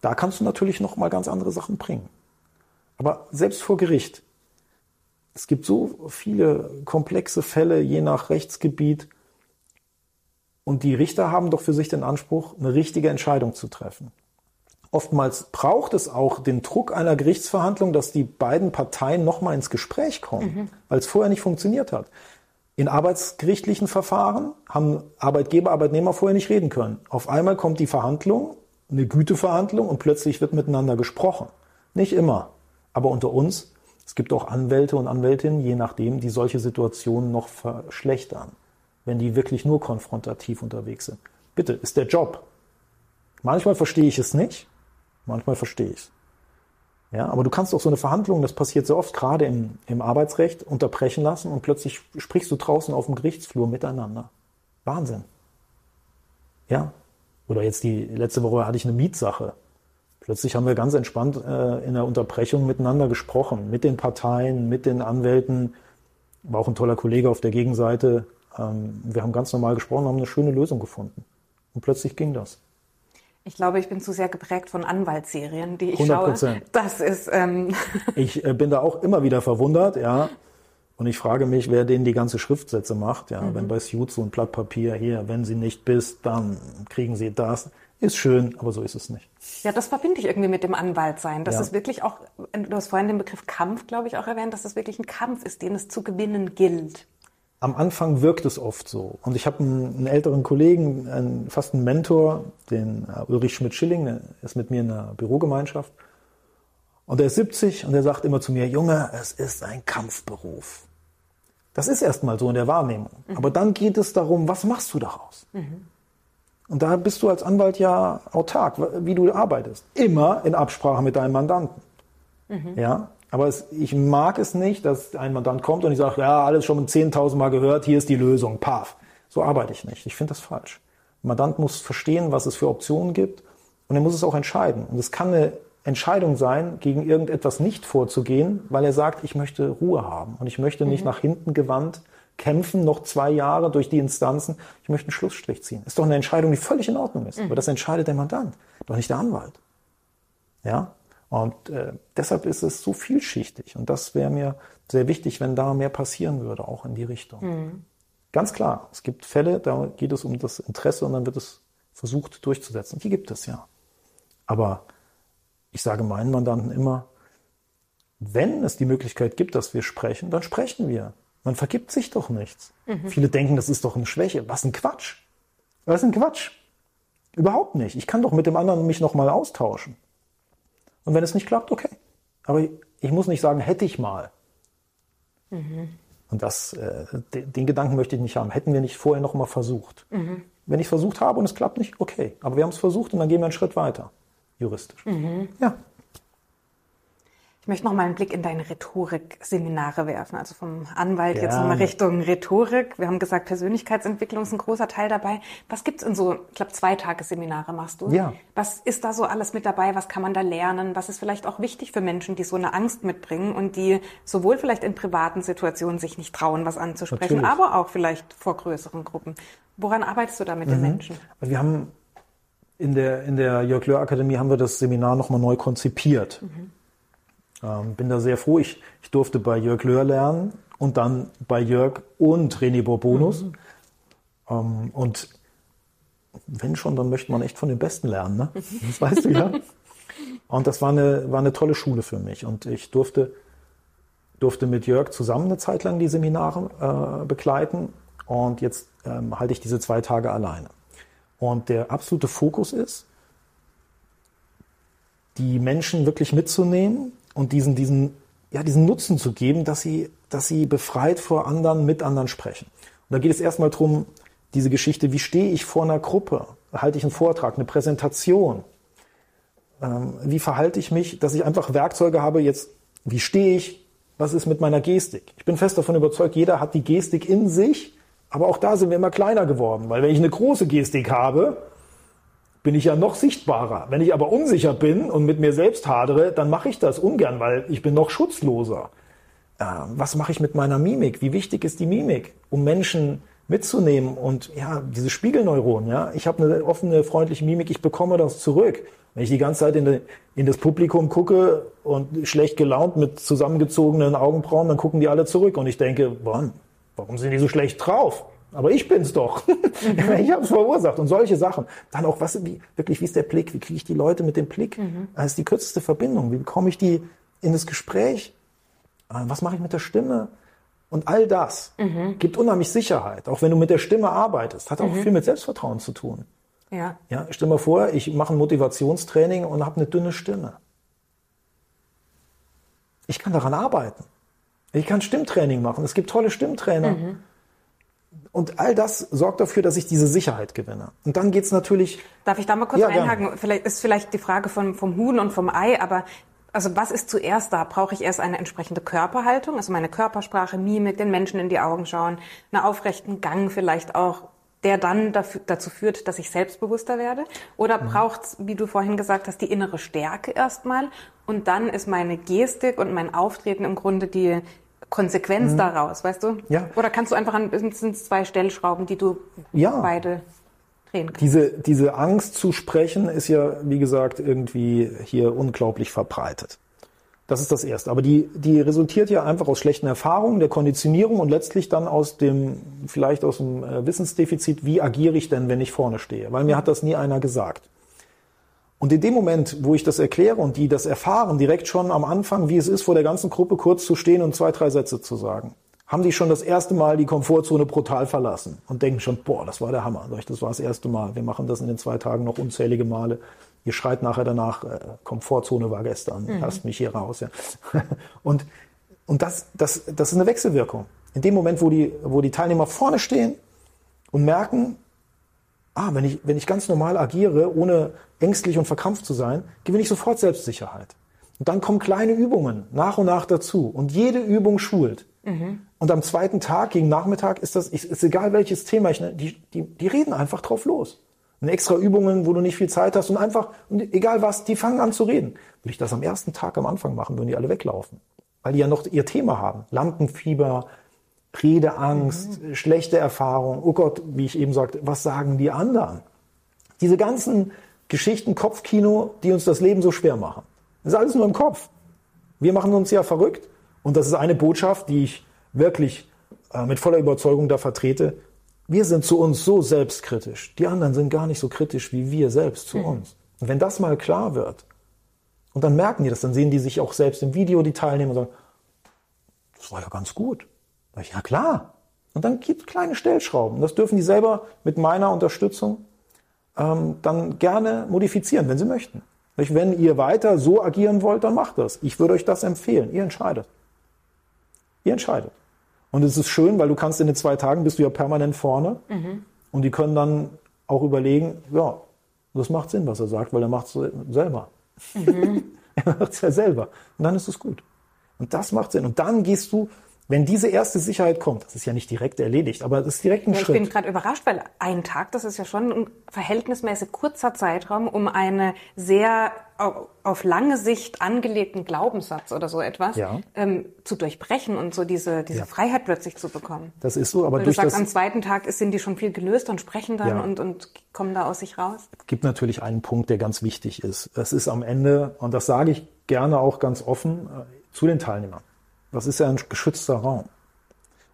da kannst du natürlich noch mal ganz andere Sachen bringen. Aber selbst vor Gericht, es gibt so viele komplexe Fälle, je nach Rechtsgebiet. Und die Richter haben doch für sich den Anspruch, eine richtige Entscheidung zu treffen. Oftmals braucht es auch den Druck einer Gerichtsverhandlung, dass die beiden Parteien nochmal ins Gespräch kommen, mhm. weil es vorher nicht funktioniert hat. In arbeitsgerichtlichen Verfahren haben Arbeitgeber, Arbeitnehmer vorher nicht reden können. Auf einmal kommt die Verhandlung eine Güteverhandlung und plötzlich wird miteinander gesprochen. Nicht immer, aber unter uns. Es gibt auch Anwälte und Anwältinnen, je nachdem, die solche Situationen noch verschlechtern, wenn die wirklich nur konfrontativ unterwegs sind. Bitte, ist der Job. Manchmal verstehe ich es nicht, manchmal verstehe ich es. Ja, aber du kannst auch so eine Verhandlung, das passiert sehr oft, gerade im, im Arbeitsrecht, unterbrechen lassen und plötzlich sprichst du draußen auf dem Gerichtsflur miteinander. Wahnsinn. Ja, oder jetzt die letzte Woche hatte ich eine Mietsache. Plötzlich haben wir ganz entspannt äh, in der Unterbrechung miteinander gesprochen, mit den Parteien, mit den Anwälten. War auch ein toller Kollege auf der Gegenseite. Ähm, wir haben ganz normal gesprochen, haben eine schöne Lösung gefunden. Und plötzlich ging das. Ich glaube, ich bin zu sehr geprägt von Anwaltsserien, die ich 100%. schaue. Das ist. Ähm ich äh, bin da auch immer wieder verwundert, ja. Und ich frage mich, wer denen die ganze Schriftsätze macht. Ja, mhm. wenn bei Suit so ein Blatt Papier hier, wenn sie nicht bist, dann kriegen sie das. Ist schön, aber so ist es nicht. Ja, das verbinde ich irgendwie mit dem Anwaltsein. Das ja. ist wirklich auch, du hast vorhin den Begriff Kampf, glaube ich, auch erwähnt, dass das wirklich ein Kampf ist, den es zu gewinnen gilt. Am Anfang wirkt es oft so. Und ich habe einen, einen, älteren Kollegen, einen, fast einen Mentor, den uh, Ulrich Schmidt-Schilling, der ist mit mir in einer Bürogemeinschaft. Und er ist 70 und er sagt immer zu mir, Junge, es ist ein Kampfberuf. Das ist erstmal so in der Wahrnehmung. Mhm. Aber dann geht es darum, was machst du daraus? Mhm. Und da bist du als Anwalt ja autark, wie du arbeitest. Immer in Absprache mit deinem Mandanten. Mhm. Ja, aber es, ich mag es nicht, dass ein Mandant kommt und ich sage, ja, alles schon 10.000 Mal gehört, hier ist die Lösung, paf. So arbeite ich nicht. Ich finde das falsch. Ein Mandant muss verstehen, was es für Optionen gibt und er muss es auch entscheiden. Und es kann eine Entscheidung sein, gegen irgendetwas nicht vorzugehen, weil er sagt, ich möchte Ruhe haben und ich möchte nicht mhm. nach hinten gewandt kämpfen, noch zwei Jahre durch die Instanzen. Ich möchte einen Schlussstrich ziehen. Ist doch eine Entscheidung, die völlig in Ordnung ist. Mhm. Aber das entscheidet der Mandant, doch nicht der Anwalt. Ja? Und äh, deshalb ist es so vielschichtig. Und das wäre mir sehr wichtig, wenn da mehr passieren würde, auch in die Richtung. Mhm. Ganz klar, es gibt Fälle, da geht es um das Interesse und dann wird es versucht durchzusetzen. Die gibt es ja. Aber ich sage meinen Mandanten immer, wenn es die Möglichkeit gibt, dass wir sprechen, dann sprechen wir. Man vergibt sich doch nichts. Mhm. Viele denken, das ist doch eine Schwäche. Was ein Quatsch. Was ein Quatsch. Überhaupt nicht. Ich kann doch mit dem anderen mich nochmal austauschen. Und wenn es nicht klappt, okay. Aber ich muss nicht sagen, hätte ich mal. Mhm. Und das, äh, den, den, Gedanken möchte ich nicht haben. Hätten wir nicht vorher nochmal versucht. Mhm. Wenn ich versucht habe und es klappt nicht, okay. Aber wir haben es versucht und dann gehen wir einen Schritt weiter juristisch. Mhm. Ja. Ich möchte noch mal einen Blick in deine Rhetorik-Seminare werfen, also vom Anwalt Gerne. jetzt nochmal Richtung Rhetorik. Wir haben gesagt, Persönlichkeitsentwicklung ist ein großer Teil dabei. Was gibt's in so, ich glaube, zwei Tagesseminare machst du? Ja. Was ist da so alles mit dabei? Was kann man da lernen? Was ist vielleicht auch wichtig für Menschen, die so eine Angst mitbringen und die sowohl vielleicht in privaten Situationen sich nicht trauen, was anzusprechen, Natürlich. aber auch vielleicht vor größeren Gruppen? Woran arbeitest du da mit mhm. den Menschen? Wir haben in der, in der Jörg Löhr Akademie haben wir das Seminar nochmal neu konzipiert. Mhm. Ähm, bin da sehr froh. Ich, ich durfte bei Jörg Löhr lernen und dann bei Jörg und René Bourbonus. Mhm. Ähm, und wenn schon, dann möchte man echt von den Besten lernen. Ne? Das weißt du ja. Und das war eine, war eine tolle Schule für mich. Und ich durfte, durfte mit Jörg zusammen eine Zeit lang die Seminare äh, begleiten. Und jetzt ähm, halte ich diese zwei Tage alleine. Und der absolute Fokus ist, die Menschen wirklich mitzunehmen und diesen, diesen ja, diesen Nutzen zu geben, dass sie, dass sie befreit vor anderen, mit anderen sprechen. Und da geht es erstmal darum, diese Geschichte, wie stehe ich vor einer Gruppe? Halte ich einen Vortrag, eine Präsentation? Ähm, wie verhalte ich mich, dass ich einfach Werkzeuge habe, jetzt, wie stehe ich, was ist mit meiner Gestik? Ich bin fest davon überzeugt, jeder hat die Gestik in sich, aber auch da sind wir immer kleiner geworden, weil wenn ich eine große Gestik habe, bin ich ja noch sichtbarer. Wenn ich aber unsicher bin und mit mir selbst hadere, dann mache ich das ungern, weil ich bin noch schutzloser. Äh, was mache ich mit meiner Mimik? Wie wichtig ist die Mimik, um Menschen mitzunehmen und ja, diese Spiegelneuronen, ja, ich habe eine offene, freundliche Mimik, ich bekomme das zurück. Wenn ich die ganze Zeit in, de, in das Publikum gucke und schlecht gelaunt mit zusammengezogenen Augenbrauen, dann gucken die alle zurück und ich denke, wann? Warum sind die so schlecht drauf? Aber ich bin's doch. Mhm. ich habe es verursacht. Und solche Sachen. Dann auch, was, wie, wirklich, wie ist der Blick? Wie kriege ich die Leute mit dem Blick? Mhm. Das ist die kürzeste Verbindung. Wie bekomme ich die in das Gespräch? Äh, was mache ich mit der Stimme? Und all das mhm. gibt unheimlich Sicherheit. Auch wenn du mit der Stimme arbeitest, hat auch mhm. viel mit Selbstvertrauen zu tun. Ja. Ja, stell mal vor, ich mache ein Motivationstraining und habe eine dünne Stimme. Ich kann daran arbeiten. Ich kann Stimmtraining machen. Es gibt tolle Stimmtrainer. Mhm. Und all das sorgt dafür, dass ich diese Sicherheit gewinne. Und dann geht's natürlich. Darf ich da mal kurz ja, einhaken? Gerne. Vielleicht ist vielleicht die Frage vom, vom Huhn und vom Ei, aber also was ist zuerst da? Brauche ich erst eine entsprechende Körperhaltung, also meine Körpersprache, Mimik, den Menschen in die Augen schauen, einen aufrechten Gang vielleicht auch, der dann dafür, dazu führt, dass ich selbstbewusster werde? Oder mhm. braucht es, wie du vorhin gesagt hast, die innere Stärke erstmal und dann ist meine Gestik und mein Auftreten im Grunde die Konsequenz mhm. daraus, weißt du? Ja. Oder kannst du einfach an mindestens zwei Stellschrauben, die du ja. beide drehen kannst? Diese, diese Angst zu sprechen ist ja, wie gesagt, irgendwie hier unglaublich verbreitet. Das ist das Erste. Aber die, die resultiert ja einfach aus schlechten Erfahrungen, der Konditionierung und letztlich dann aus dem, vielleicht aus dem äh, Wissensdefizit, wie agiere ich denn, wenn ich vorne stehe? Weil mir hat das nie einer gesagt. Und in dem Moment, wo ich das erkläre und die das erfahren, direkt schon am Anfang, wie es ist, vor der ganzen Gruppe kurz zu stehen und zwei, drei Sätze zu sagen, haben die schon das erste Mal die Komfortzone brutal verlassen und denken schon, boah, das war der Hammer. Das war das erste Mal. Wir machen das in den zwei Tagen noch unzählige Male. Ihr schreit nachher danach, äh, Komfortzone war gestern, mhm. lasst mich hier raus. Ja. Und, und das, das, das ist eine Wechselwirkung. In dem Moment, wo die, wo die Teilnehmer vorne stehen und merken, ah, wenn ich, wenn ich ganz normal agiere, ohne ängstlich und verkrampft zu sein, gewinne ich sofort Selbstsicherheit. Und dann kommen kleine Übungen nach und nach dazu. Und jede Übung schult. Mhm. Und am zweiten Tag, gegen Nachmittag, ist das, ist egal welches Thema, ich, die, die, die reden einfach drauf los. Und extra Übungen, wo du nicht viel Zeit hast und einfach, und egal was, die fangen an zu reden. Würde ich das am ersten Tag am Anfang machen, würden die alle weglaufen. Weil die ja noch ihr Thema haben. Lampenfieber, Redeangst, mhm. schlechte Erfahrung. Oh Gott, wie ich eben sagte, was sagen die anderen? Diese ganzen Geschichten, Kopfkino, die uns das Leben so schwer machen. Das ist alles nur im Kopf. Wir machen uns ja verrückt. Und das ist eine Botschaft, die ich wirklich äh, mit voller Überzeugung da vertrete. Wir sind zu uns so selbstkritisch. Die anderen sind gar nicht so kritisch wie wir selbst zu mhm. uns. Und wenn das mal klar wird, und dann merken die das, dann sehen die sich auch selbst im Video, die Teilnehmer, und sagen, das war ja ganz gut. Ja klar. Und dann gibt es kleine Stellschrauben. Das dürfen die selber mit meiner Unterstützung ähm, dann gerne modifizieren, wenn sie möchten. Wenn ihr weiter so agieren wollt, dann macht das. Ich würde euch das empfehlen. Ihr entscheidet. Ihr entscheidet. Und es ist schön, weil du kannst in den zwei Tagen bist du ja permanent vorne mhm. und die können dann auch überlegen, ja, das macht Sinn, was er sagt, weil er macht es selber. Mhm. er macht es ja selber. Und dann ist es gut. Und das macht Sinn. Und dann gehst du wenn diese erste Sicherheit kommt, das ist ja nicht direkt erledigt, aber das ist direkt ein ja, Schritt. Ich bin gerade überrascht, weil ein Tag, das ist ja schon ein verhältnismäßig kurzer Zeitraum, um einen sehr auf lange Sicht angelegten Glaubenssatz oder so etwas ja. ähm, zu durchbrechen und so diese, diese ja. Freiheit plötzlich zu bekommen. Das ist so, aber weil durch du sagst, das am zweiten Tag sind die schon viel gelöst und sprechen dann ja. und, und kommen da aus sich raus. Es gibt natürlich einen Punkt, der ganz wichtig ist. Es ist am Ende, und das sage ich gerne auch ganz offen äh, zu den Teilnehmern. Das ist ja ein geschützter Raum.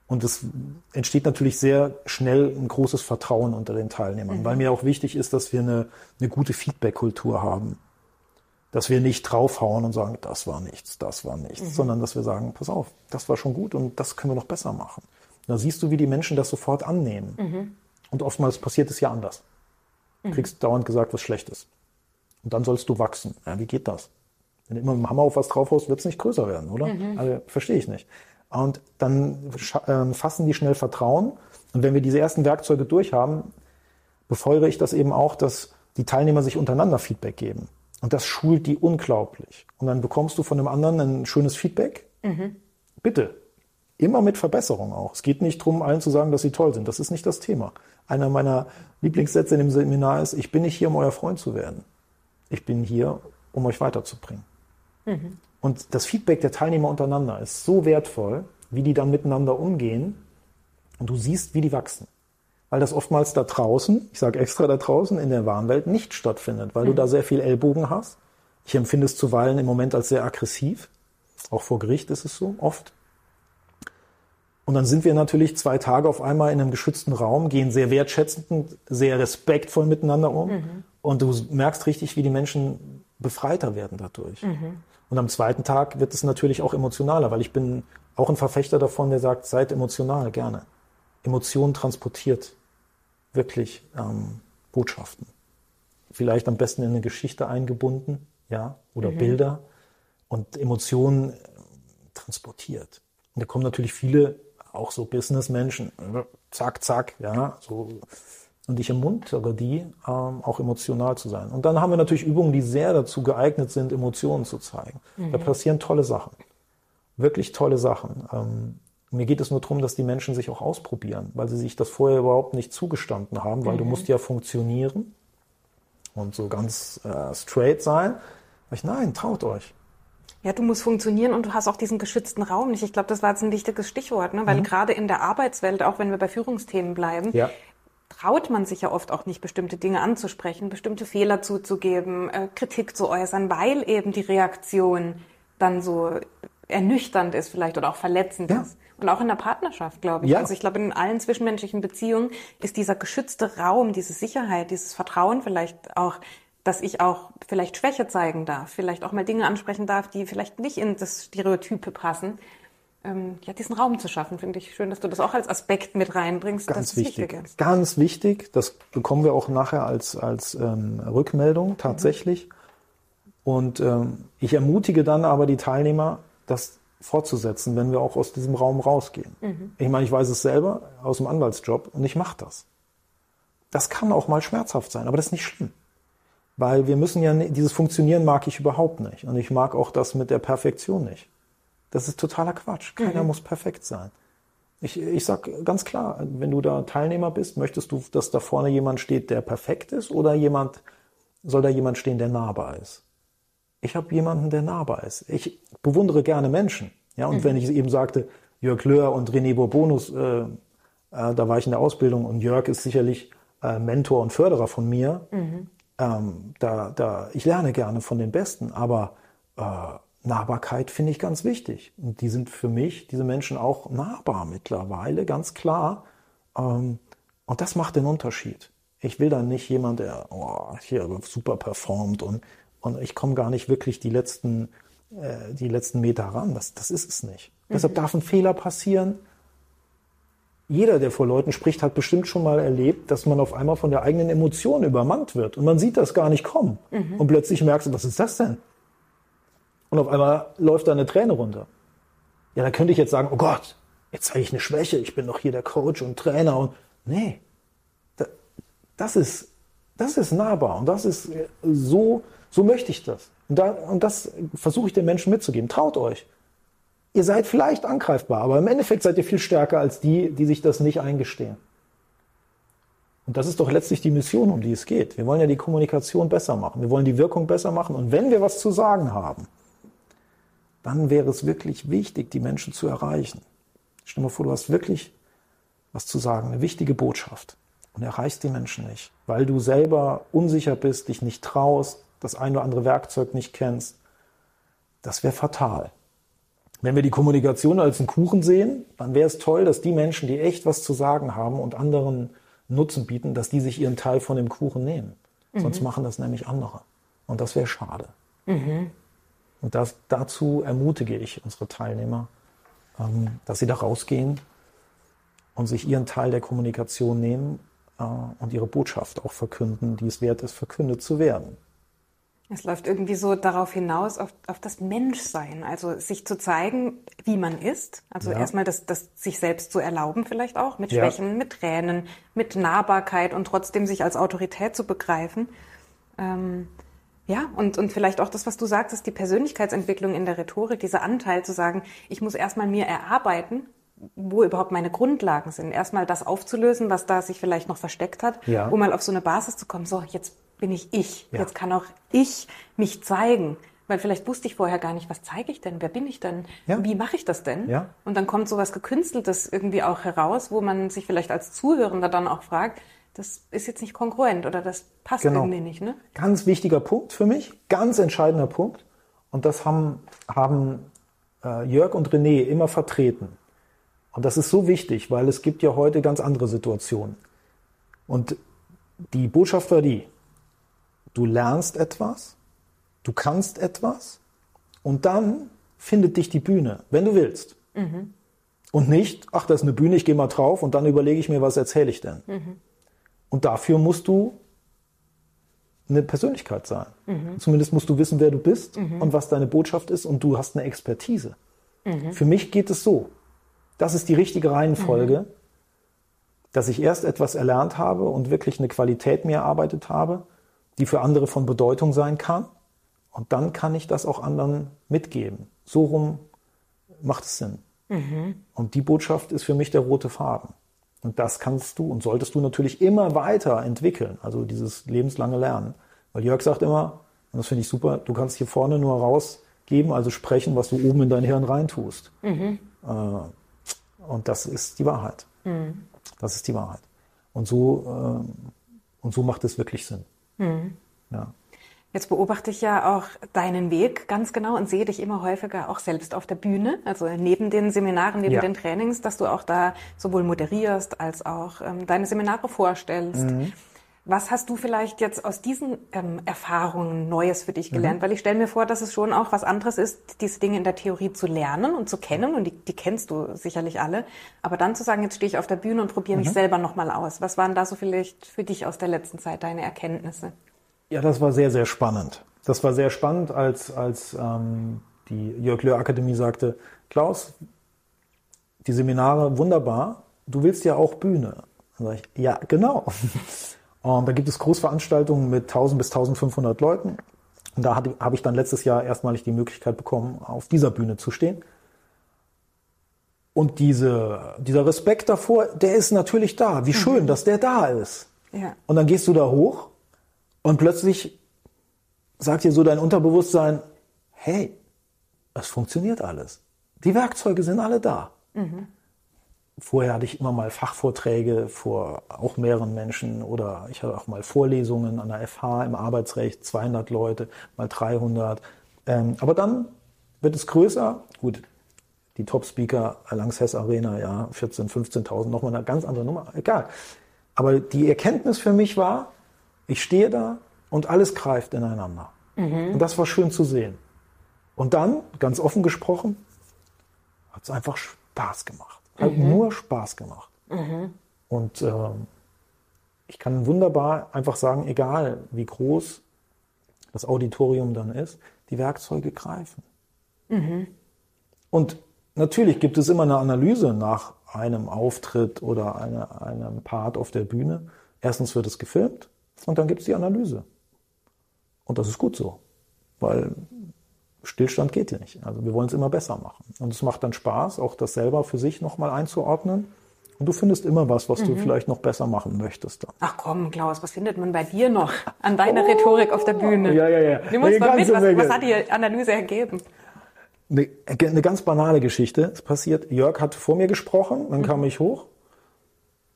Und es entsteht natürlich sehr schnell ein großes Vertrauen unter den Teilnehmern, mhm. weil mir auch wichtig ist, dass wir eine, eine gute Feedback-Kultur haben. Dass wir nicht draufhauen und sagen, das war nichts, das war nichts, mhm. sondern dass wir sagen, pass auf, das war schon gut und das können wir noch besser machen. da siehst du, wie die Menschen das sofort annehmen. Mhm. Und oftmals passiert es ja anders. Du mhm. kriegst dauernd gesagt, was schlecht ist. Und dann sollst du wachsen. Ja, wie geht das? Wenn du immer mit dem Hammer auf was draufhaust, wird es nicht größer werden, oder? Mhm. Also verstehe ich nicht. Und dann äh, fassen die schnell Vertrauen. Und wenn wir diese ersten Werkzeuge durchhaben, befeuere ich das eben auch, dass die Teilnehmer sich untereinander Feedback geben. Und das schult die unglaublich. Und dann bekommst du von dem anderen ein schönes Feedback. Mhm. Bitte. Immer mit Verbesserung auch. Es geht nicht darum, allen zu sagen, dass sie toll sind. Das ist nicht das Thema. Einer meiner Lieblingssätze in dem Seminar ist, ich bin nicht hier, um euer Freund zu werden. Ich bin hier, um euch weiterzubringen. Mhm. Und das Feedback der Teilnehmer untereinander ist so wertvoll, wie die dann miteinander umgehen. Und du siehst, wie die wachsen weil das oftmals da draußen, ich sage extra da draußen, in der Warenwelt nicht stattfindet, weil mhm. du da sehr viel Ellbogen hast. Ich empfinde es zuweilen im Moment als sehr aggressiv. Auch vor Gericht ist es so, oft. Und dann sind wir natürlich zwei Tage auf einmal in einem geschützten Raum, gehen sehr wertschätzend, sehr respektvoll miteinander um. Mhm. Und du merkst richtig, wie die Menschen befreiter werden dadurch. Mhm. Und am zweiten Tag wird es natürlich auch emotionaler, weil ich bin auch ein Verfechter davon, der sagt, seid emotional gerne. Emotionen transportiert wirklich ähm, Botschaften. Vielleicht am besten in eine Geschichte eingebunden, ja, oder mhm. Bilder und Emotionen äh, transportiert. Und da kommen natürlich viele, auch so Businessmenschen, zack, zack, ja, so. Und ich ermuntere die, ähm, auch emotional zu sein. Und dann haben wir natürlich Übungen, die sehr dazu geeignet sind, Emotionen zu zeigen. Mhm. Da passieren tolle Sachen. Wirklich tolle Sachen. Ähm, mir geht es nur darum, dass die Menschen sich auch ausprobieren, weil sie sich das vorher überhaupt nicht zugestanden haben, weil mhm. du musst ja funktionieren und so ganz äh, straight sein. Ich, nein, traut euch. Ja, du musst funktionieren und du hast auch diesen geschützten Raum nicht. Ich glaube, das war jetzt ein wichtiges Stichwort, ne? weil mhm. gerade in der Arbeitswelt, auch wenn wir bei Führungsthemen bleiben, ja. Traut man sich ja oft auch nicht, bestimmte Dinge anzusprechen, bestimmte Fehler zuzugeben, äh, Kritik zu äußern, weil eben die Reaktion dann so ernüchternd ist vielleicht oder auch verletzend ja. ist. Und auch in der Partnerschaft, glaube ich. Ja. Also ich glaube, in allen zwischenmenschlichen Beziehungen ist dieser geschützte Raum, diese Sicherheit, dieses Vertrauen vielleicht auch, dass ich auch vielleicht Schwäche zeigen darf, vielleicht auch mal Dinge ansprechen darf, die vielleicht nicht in das Stereotype passen. Ähm, ja, diesen Raum zu schaffen, finde ich schön, dass du das auch als Aspekt mit reinbringst. Ganz wichtig. Wichtig Ganz wichtig. Das bekommen wir auch nachher als, als ähm, Rückmeldung tatsächlich. Mhm. Und ähm, ich ermutige dann aber die Teilnehmer, das fortzusetzen, wenn wir auch aus diesem Raum rausgehen. Mhm. Ich meine, ich weiß es selber aus dem Anwaltsjob und ich mache das. Das kann auch mal schmerzhaft sein, aber das ist nicht schlimm. Weil wir müssen ja, dieses Funktionieren mag ich überhaupt nicht. Und ich mag auch das mit der Perfektion nicht. Das ist totaler Quatsch. Keiner mhm. muss perfekt sein. Ich, ich sag ganz klar, wenn du da Teilnehmer bist, möchtest du, dass da vorne jemand steht, der perfekt ist oder jemand, soll da jemand stehen, der nahbar ist? ich habe jemanden, der nahbar ist. Ich bewundere gerne Menschen. Ja, und mhm. wenn ich eben sagte, Jörg Löhr und René Bourbonus, äh, äh, da war ich in der Ausbildung und Jörg ist sicherlich äh, Mentor und Förderer von mir. Mhm. Ähm, da, da, ich lerne gerne von den Besten, aber äh, Nahbarkeit finde ich ganz wichtig. Und die sind für mich, diese Menschen, auch nahbar mittlerweile, ganz klar. Ähm, und das macht den Unterschied. Ich will dann nicht jemand, der oh, hier super performt und und ich komme gar nicht wirklich die letzten, äh, die letzten Meter ran. Das, das ist es nicht. Mhm. Deshalb darf ein Fehler passieren. Jeder, der vor Leuten spricht, hat bestimmt schon mal erlebt, dass man auf einmal von der eigenen Emotion übermannt wird und man sieht das gar nicht kommen. Mhm. Und plötzlich merkst du, was ist das denn? Und auf einmal läuft da eine Träne runter. Ja, da könnte ich jetzt sagen, oh Gott, jetzt zeige ich eine Schwäche, ich bin doch hier der Coach und Trainer und nee, das ist, das ist nahbar und das ist so so möchte ich das. Und, da, und das versuche ich den Menschen mitzugeben. Traut euch. Ihr seid vielleicht angreifbar, aber im Endeffekt seid ihr viel stärker als die, die sich das nicht eingestehen. Und das ist doch letztlich die Mission, um die es geht. Wir wollen ja die Kommunikation besser machen. Wir wollen die Wirkung besser machen. Und wenn wir was zu sagen haben, dann wäre es wirklich wichtig, die Menschen zu erreichen. Stell dir mal vor, du hast wirklich was zu sagen, eine wichtige Botschaft und erreichst die Menschen nicht, weil du selber unsicher bist, dich nicht traust, das ein oder andere Werkzeug nicht kennst, das wäre fatal. Wenn wir die Kommunikation als einen Kuchen sehen, dann wäre es toll, dass die Menschen, die echt was zu sagen haben und anderen Nutzen bieten, dass die sich ihren Teil von dem Kuchen nehmen. Mhm. Sonst machen das nämlich andere. Und das wäre schade. Mhm. Und das, dazu ermutige ich unsere Teilnehmer, ähm, dass sie da rausgehen und sich ihren Teil der Kommunikation nehmen äh, und ihre Botschaft auch verkünden, die es wert ist, verkündet zu werden. Es läuft irgendwie so darauf hinaus, auf, auf das Menschsein, also sich zu zeigen, wie man ist. Also ja. erstmal das, das sich selbst zu erlauben vielleicht auch, mit Schwächen, ja. mit Tränen, mit Nahbarkeit und trotzdem sich als Autorität zu begreifen. Ähm, ja, und, und vielleicht auch das, was du sagst, ist die Persönlichkeitsentwicklung in der Rhetorik, dieser Anteil zu sagen, ich muss erstmal mir erarbeiten, wo überhaupt meine Grundlagen sind. Erstmal das aufzulösen, was da sich vielleicht noch versteckt hat, ja. um mal auf so eine Basis zu kommen. So, jetzt bin ich ich. Ja. Jetzt kann auch ich mich zeigen. Weil vielleicht wusste ich vorher gar nicht, was zeige ich denn? Wer bin ich denn? Ja. Wie mache ich das denn? Ja. Und dann kommt so was Gekünsteltes irgendwie auch heraus, wo man sich vielleicht als Zuhörender dann auch fragt, das ist jetzt nicht kongruent oder das passt genau. irgendwie nicht. Ne? Ganz wichtiger Punkt für mich, ganz entscheidender Punkt. Und das haben, haben äh, Jörg und René immer vertreten. Und das ist so wichtig, weil es gibt ja heute ganz andere Situationen. Und die Botschaft war die, du lernst etwas, du kannst etwas und dann findet dich die Bühne, wenn du willst. Mhm. Und nicht, ach, das ist eine Bühne, ich gehe mal drauf und dann überlege ich mir, was erzähle ich denn. Mhm. Und dafür musst du eine Persönlichkeit sein. Mhm. Zumindest musst du wissen, wer du bist mhm. und was deine Botschaft ist und du hast eine Expertise. Mhm. Für mich geht es so. Das ist die richtige Reihenfolge, mhm. dass ich erst etwas erlernt habe und wirklich eine Qualität mir erarbeitet habe die für andere von Bedeutung sein kann. Und dann kann ich das auch anderen mitgeben. So rum macht es Sinn. Mhm. Und die Botschaft ist für mich der rote Faden. Und das kannst du und solltest du natürlich immer weiter entwickeln. Also dieses lebenslange Lernen. Weil Jörg sagt immer, und das finde ich super, du kannst hier vorne nur rausgeben, also sprechen, was du oben in dein Hirn reintust. Mhm. Äh, und das ist die Wahrheit. Mhm. Das ist die Wahrheit. Und so, äh, und so macht es wirklich Sinn. Mhm. Ja. Jetzt beobachte ich ja auch deinen Weg ganz genau und sehe dich immer häufiger auch selbst auf der Bühne, also neben den Seminaren, neben ja. den Trainings, dass du auch da sowohl moderierst als auch ähm, deine Seminare vorstellst. Mhm. Was hast du vielleicht jetzt aus diesen ähm, Erfahrungen Neues für dich gelernt? Mhm. Weil ich stelle mir vor, dass es schon auch was anderes ist, diese Dinge in der Theorie zu lernen und zu kennen und die, die kennst du sicherlich alle. Aber dann zu sagen, jetzt stehe ich auf der Bühne und probiere mich mhm. selber nochmal aus. Was waren da so vielleicht für dich aus der letzten Zeit deine Erkenntnisse? Ja, das war sehr, sehr spannend. Das war sehr spannend, als, als ähm, die Jörg Löhr Akademie sagte, Klaus, die Seminare wunderbar, du willst ja auch Bühne. Dann sage ich, ja, genau. Und da gibt es Großveranstaltungen mit 1000 bis 1500 Leuten. Und da habe ich dann letztes Jahr erstmalig die Möglichkeit bekommen, auf dieser Bühne zu stehen. Und diese, dieser Respekt davor, der ist natürlich da. Wie schön, mhm. dass der da ist. Ja. Und dann gehst du da hoch und plötzlich sagt dir so dein Unterbewusstsein, hey, es funktioniert alles. Die Werkzeuge sind alle da. Mhm. Vorher hatte ich immer mal Fachvorträge vor auch mehreren Menschen oder ich hatte auch mal Vorlesungen an der FH im Arbeitsrecht, 200 Leute, mal 300. Ähm, aber dann wird es größer. Gut, die Top-Speaker Lanxess Arena, ja, 14, 15.000, nochmal eine ganz andere Nummer, egal. Aber die Erkenntnis für mich war, ich stehe da und alles greift ineinander. Mhm. Und das war schön zu sehen. Und dann, ganz offen gesprochen, hat es einfach Spaß gemacht. Hat mhm. nur Spaß gemacht. Mhm. Und äh, ich kann wunderbar einfach sagen, egal wie groß das Auditorium dann ist, die Werkzeuge greifen. Mhm. Und natürlich gibt es immer eine Analyse nach einem Auftritt oder eine, einem Part auf der Bühne. Erstens wird es gefilmt und dann gibt es die Analyse. Und das ist gut so, weil Stillstand geht ja nicht. Also wir wollen es immer besser machen. Und es macht dann Spaß, auch das selber für sich nochmal einzuordnen. Und du findest immer was, was mhm. du vielleicht noch besser machen möchtest. Dann. Ach komm, Klaus, was findet man bei dir noch an deiner oh, Rhetorik auf der Bühne? Ja, ja, ja. Nimm uns mal mit, was, was, hat die Analyse ergeben? Eine, eine, ganz banale Geschichte. Es passiert, Jörg hat vor mir gesprochen, dann mhm. kam ich hoch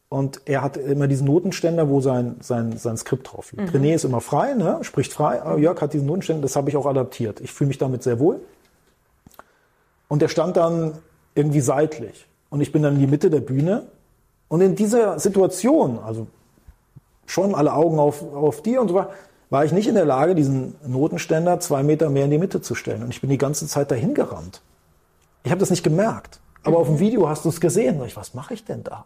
und er hat immer diesen Notenständer, wo sein, sein, sein Skript drauf liegt. Mhm. René ist immer frei, ne? spricht frei, aber Jörg hat diesen Notenständer, das habe ich auch adaptiert. Ich fühle mich damit sehr wohl. Und er stand dann irgendwie seitlich. Und ich bin dann in die Mitte der Bühne. Und in dieser Situation, also schon alle Augen auf, auf dir und so weiter, war ich nicht in der Lage, diesen Notenständer zwei Meter mehr in die Mitte zu stellen. Und ich bin die ganze Zeit dahin gerannt. Ich habe das nicht gemerkt. Aber mhm. auf dem Video hast du es gesehen. Und ich, was mache ich denn da?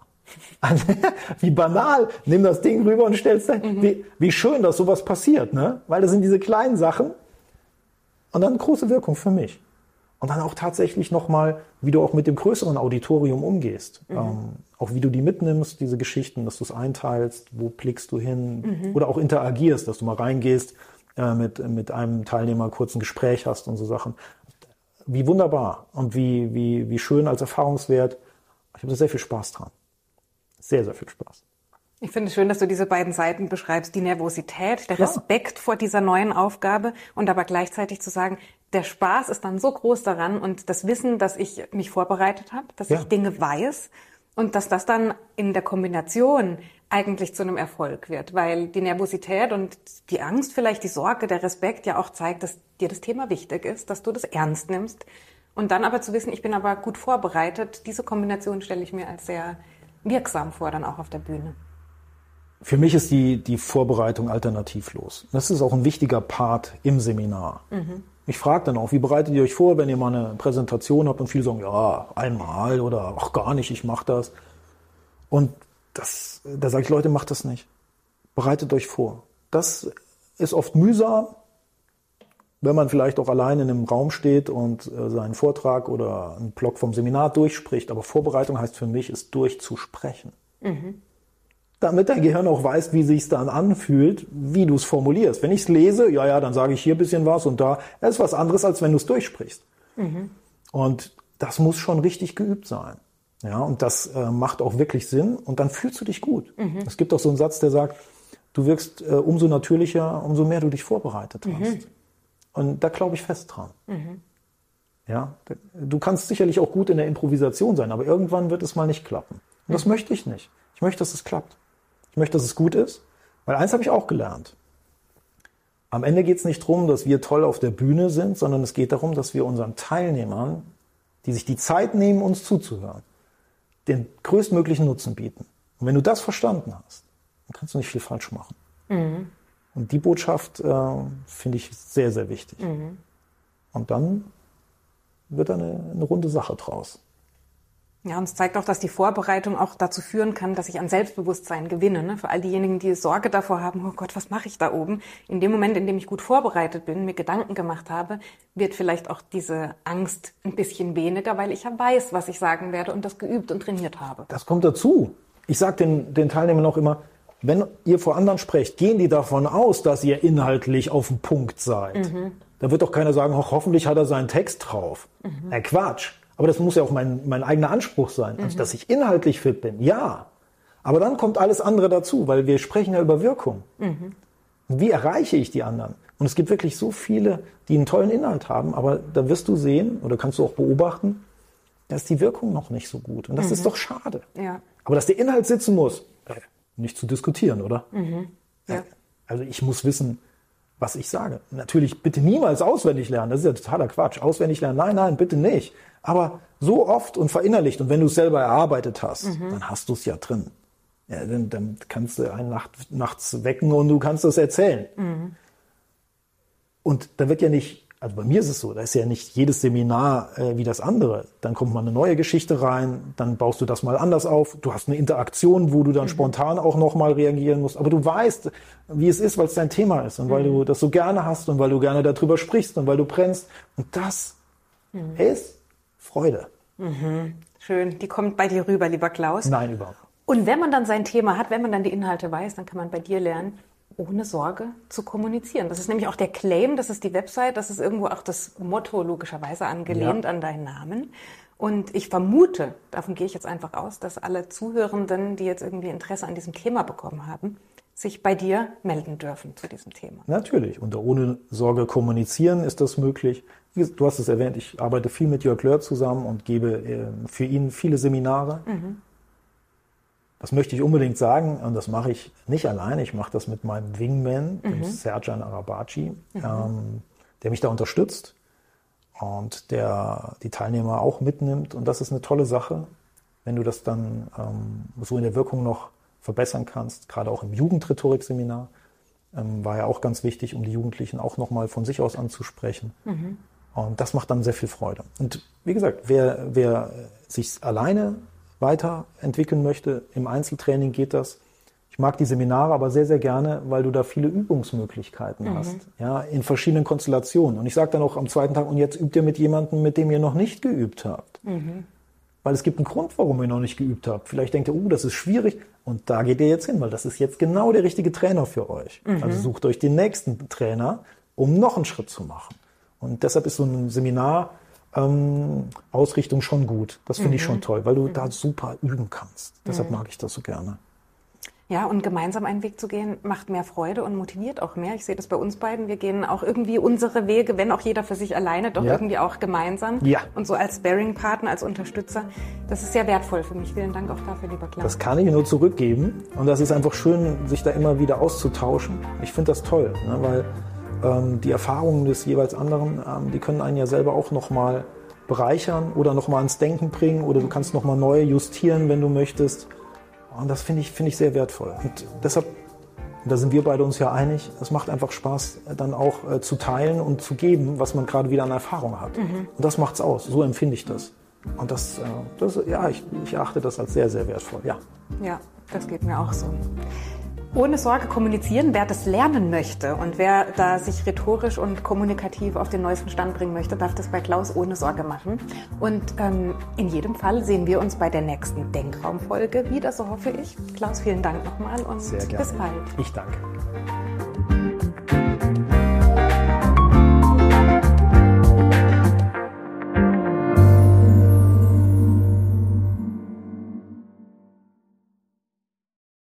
Also, wie banal. Nimm das Ding rüber und stellst da. Mhm. Wie, wie schön, dass sowas passiert, ne? Weil das sind diese kleinen Sachen, Und dann große Wirkung für mich. Und dann auch tatsächlich nochmal, wie du auch mit dem größeren Auditorium umgehst. Mhm. Ähm, auch wie du die mitnimmst, diese Geschichten, dass du es einteilst, wo blickst du hin mhm. oder auch interagierst, dass du mal reingehst, äh, mit, mit einem Teilnehmer kurz ein Gespräch hast und so Sachen. Wie wunderbar und wie, wie, wie schön als Erfahrungswert. Ich habe sehr viel Spaß dran. Sehr, sehr viel Spaß. Ich finde es schön, dass du diese beiden Seiten beschreibst, die Nervosität, der Respekt ja. vor dieser neuen Aufgabe und aber gleichzeitig zu sagen, der Spaß ist dann so groß daran und das Wissen, dass ich mich vorbereitet habe, dass ja. ich Dinge weiß und dass das dann in der Kombination eigentlich zu einem Erfolg wird, weil die Nervosität und die Angst, vielleicht die Sorge, der Respekt ja auch zeigt, dass dir das Thema wichtig ist, dass du das ernst nimmst. Und dann aber zu wissen, ich bin aber gut vorbereitet, diese Kombination stelle ich mir als sehr wirksam vor, dann auch auf der Bühne. Für mich ist die, die Vorbereitung alternativlos. Das ist auch ein wichtiger Part im Seminar. Mhm. Ich frage dann auch, wie bereitet ihr euch vor, wenn ihr mal eine Präsentation habt und viele sagen, ja, einmal oder ach gar nicht, ich mache das. Und das, da sage ich, Leute, macht das nicht. Bereitet euch vor. Das ist oft mühsam, wenn man vielleicht auch allein in einem Raum steht und äh, seinen Vortrag oder einen Blog vom Seminar durchspricht. Aber Vorbereitung heißt für mich, es durchzusprechen. Mhm damit dein Gehirn auch weiß, wie sich dann anfühlt, wie du es formulierst. Wenn ich es lese, ja, ja, dann sage ich hier ein bisschen was und da. Das ist was anderes, als wenn du es durchsprichst. Mhm. Und das muss schon richtig geübt sein. Ja, und das äh, macht auch wirklich Sinn und dann fühlst du dich gut. Mhm. Es gibt auch so einen Satz, der sagt, du wirkst äh, umso natürlicher, umso mehr du dich vorbereitet hast. Und da glaube ich fest dran. Mhm. Ja, du kannst sicherlich auch gut in der Improvisation sein, aber irgendwann wird es mal nicht klappen. Und das mhm. möchte ich nicht. Ich möchte, dass es klappt. Ich möchte, dass es gut ist, weil eins habe ich auch gelernt. Am Ende geht es nicht darum, dass wir toll auf der Bühne sind, sondern es geht darum, dass wir unseren Teilnehmern, die sich die Zeit nehmen, uns zuzuhören, den größtmöglichen Nutzen bieten. Und wenn du das verstanden hast, dann kannst du nicht viel falsch machen. Mhm. Und die Botschaft äh, finde ich sehr, sehr wichtig. Mhm. Und dann wird da eine, eine runde Sache draus. Ja, und es zeigt auch, dass die Vorbereitung auch dazu führen kann, dass ich an Selbstbewusstsein gewinne. Ne? Für all diejenigen, die Sorge davor haben, oh Gott, was mache ich da oben? In dem Moment, in dem ich gut vorbereitet bin, mir Gedanken gemacht habe, wird vielleicht auch diese Angst ein bisschen weniger, weil ich ja weiß, was ich sagen werde und das geübt und trainiert habe. Das kommt dazu. Ich sage den, den Teilnehmern auch immer, wenn ihr vor anderen sprecht, gehen die davon aus, dass ihr inhaltlich auf dem Punkt seid. Mhm. Da wird doch keiner sagen, ho hoffentlich hat er seinen Text drauf. Mhm. Äh, Quatsch. Aber das muss ja auch mein, mein eigener Anspruch sein. Also, mhm. dass ich inhaltlich fit bin, ja. Aber dann kommt alles andere dazu, weil wir sprechen ja über Wirkung. Mhm. Wie erreiche ich die anderen? Und es gibt wirklich so viele, die einen tollen Inhalt haben, aber da wirst du sehen oder kannst du auch beobachten, da ist die Wirkung noch nicht so gut. Und das mhm. ist doch schade. Ja. Aber dass der Inhalt sitzen muss, äh, nicht zu diskutieren, oder? Mhm. Ja. Also ich muss wissen, was ich sage. Natürlich bitte niemals auswendig lernen. Das ist ja totaler Quatsch. Auswendig lernen, nein, nein, bitte nicht. Aber so oft und verinnerlicht und wenn du es selber erarbeitet hast, mhm. dann hast du es ja drin. Ja, dann, dann, kannst du einen Nacht, nachts wecken und du kannst es erzählen. Mhm. Und da wird ja nicht, also bei mir ist es so, da ist ja nicht jedes Seminar äh, wie das andere. Dann kommt mal eine neue Geschichte rein, dann baust du das mal anders auf. Du hast eine Interaktion, wo du dann mhm. spontan auch nochmal reagieren musst. Aber du weißt, wie es ist, weil es dein Thema ist und weil du mhm. das so gerne hast und weil du gerne darüber sprichst und weil du brennst. Und das mhm. ist Freude. Mhm. Schön. Die kommt bei dir rüber, lieber Klaus. Nein, überhaupt. Und wenn man dann sein Thema hat, wenn man dann die Inhalte weiß, dann kann man bei dir lernen, ohne Sorge zu kommunizieren. Das ist nämlich auch der Claim, das ist die Website, das ist irgendwo auch das Motto logischerweise angelehnt ja. an deinen Namen. Und ich vermute, davon gehe ich jetzt einfach aus, dass alle Zuhörenden, die jetzt irgendwie Interesse an diesem Thema bekommen haben, sich bei dir melden dürfen zu diesem Thema. Natürlich. Und ohne Sorge kommunizieren ist das möglich. Du hast es erwähnt, ich arbeite viel mit Jörg Löhr zusammen und gebe äh, für ihn viele Seminare. Mhm. Das möchte ich unbedingt sagen und das mache ich nicht alleine. Ich mache das mit meinem Wingman, mhm. dem Serjan Arabaci, mhm. ähm, der mich da unterstützt und der die Teilnehmer auch mitnimmt. Und das ist eine tolle Sache, wenn du das dann ähm, so in der Wirkung noch verbessern kannst, gerade auch im Jugendrhetorik-Seminar. Ähm, war ja auch ganz wichtig, um die Jugendlichen auch nochmal von sich aus anzusprechen. Mhm. Und das macht dann sehr viel Freude. Und wie gesagt, wer, wer sich alleine weiterentwickeln möchte, im Einzeltraining geht das. Ich mag die Seminare aber sehr, sehr gerne, weil du da viele Übungsmöglichkeiten mhm. hast, ja, in verschiedenen Konstellationen. Und ich sage dann auch am zweiten Tag, und jetzt übt ihr mit jemandem, mit dem ihr noch nicht geübt habt. Mhm. Weil es gibt einen Grund, warum ihr noch nicht geübt habt. Vielleicht denkt ihr, oh, das ist schwierig. Und da geht ihr jetzt hin, weil das ist jetzt genau der richtige Trainer für euch. Mhm. Also sucht euch den nächsten Trainer, um noch einen Schritt zu machen. Und deshalb ist so ein Seminar ähm, Ausrichtung schon gut. Das finde ich schon mhm. toll, weil du da super üben kannst. Deshalb mhm. mag ich das so gerne. Ja, und gemeinsam einen Weg zu gehen, macht mehr Freude und motiviert auch mehr. Ich sehe das bei uns beiden. Wir gehen auch irgendwie unsere Wege, wenn auch jeder für sich alleine, doch ja. irgendwie auch gemeinsam. Ja. Und so als Bearing-Partner, als Unterstützer. Das ist sehr wertvoll für mich. Vielen Dank auch dafür, lieber Klaus. Das kann ich nur zurückgeben. Und das ist einfach schön, sich da immer wieder auszutauschen. Ich finde das toll, ne, weil ähm, die Erfahrungen des jeweils anderen, ähm, die können einen ja selber auch nochmal bereichern oder nochmal ins Denken bringen oder du kannst nochmal neu justieren, wenn du möchtest. Und das finde ich, finde ich sehr wertvoll. Und deshalb, da sind wir beide uns ja einig, es macht einfach Spaß, dann auch äh, zu teilen und zu geben, was man gerade wieder an Erfahrung hat. Mhm. Und das macht's aus. So empfinde ich das. Und das, äh, das ja, ich, ich achte das als sehr, sehr wertvoll. Ja. Ja, das geht mir auch so ohne Sorge kommunizieren, wer das lernen möchte und wer da sich rhetorisch und kommunikativ auf den neuesten Stand bringen möchte, darf das bei Klaus ohne Sorge machen. Und ähm, in jedem Fall sehen wir uns bei der nächsten Denkraumfolge wieder, so hoffe ich. Klaus, vielen Dank nochmal und bis bald. Ich danke.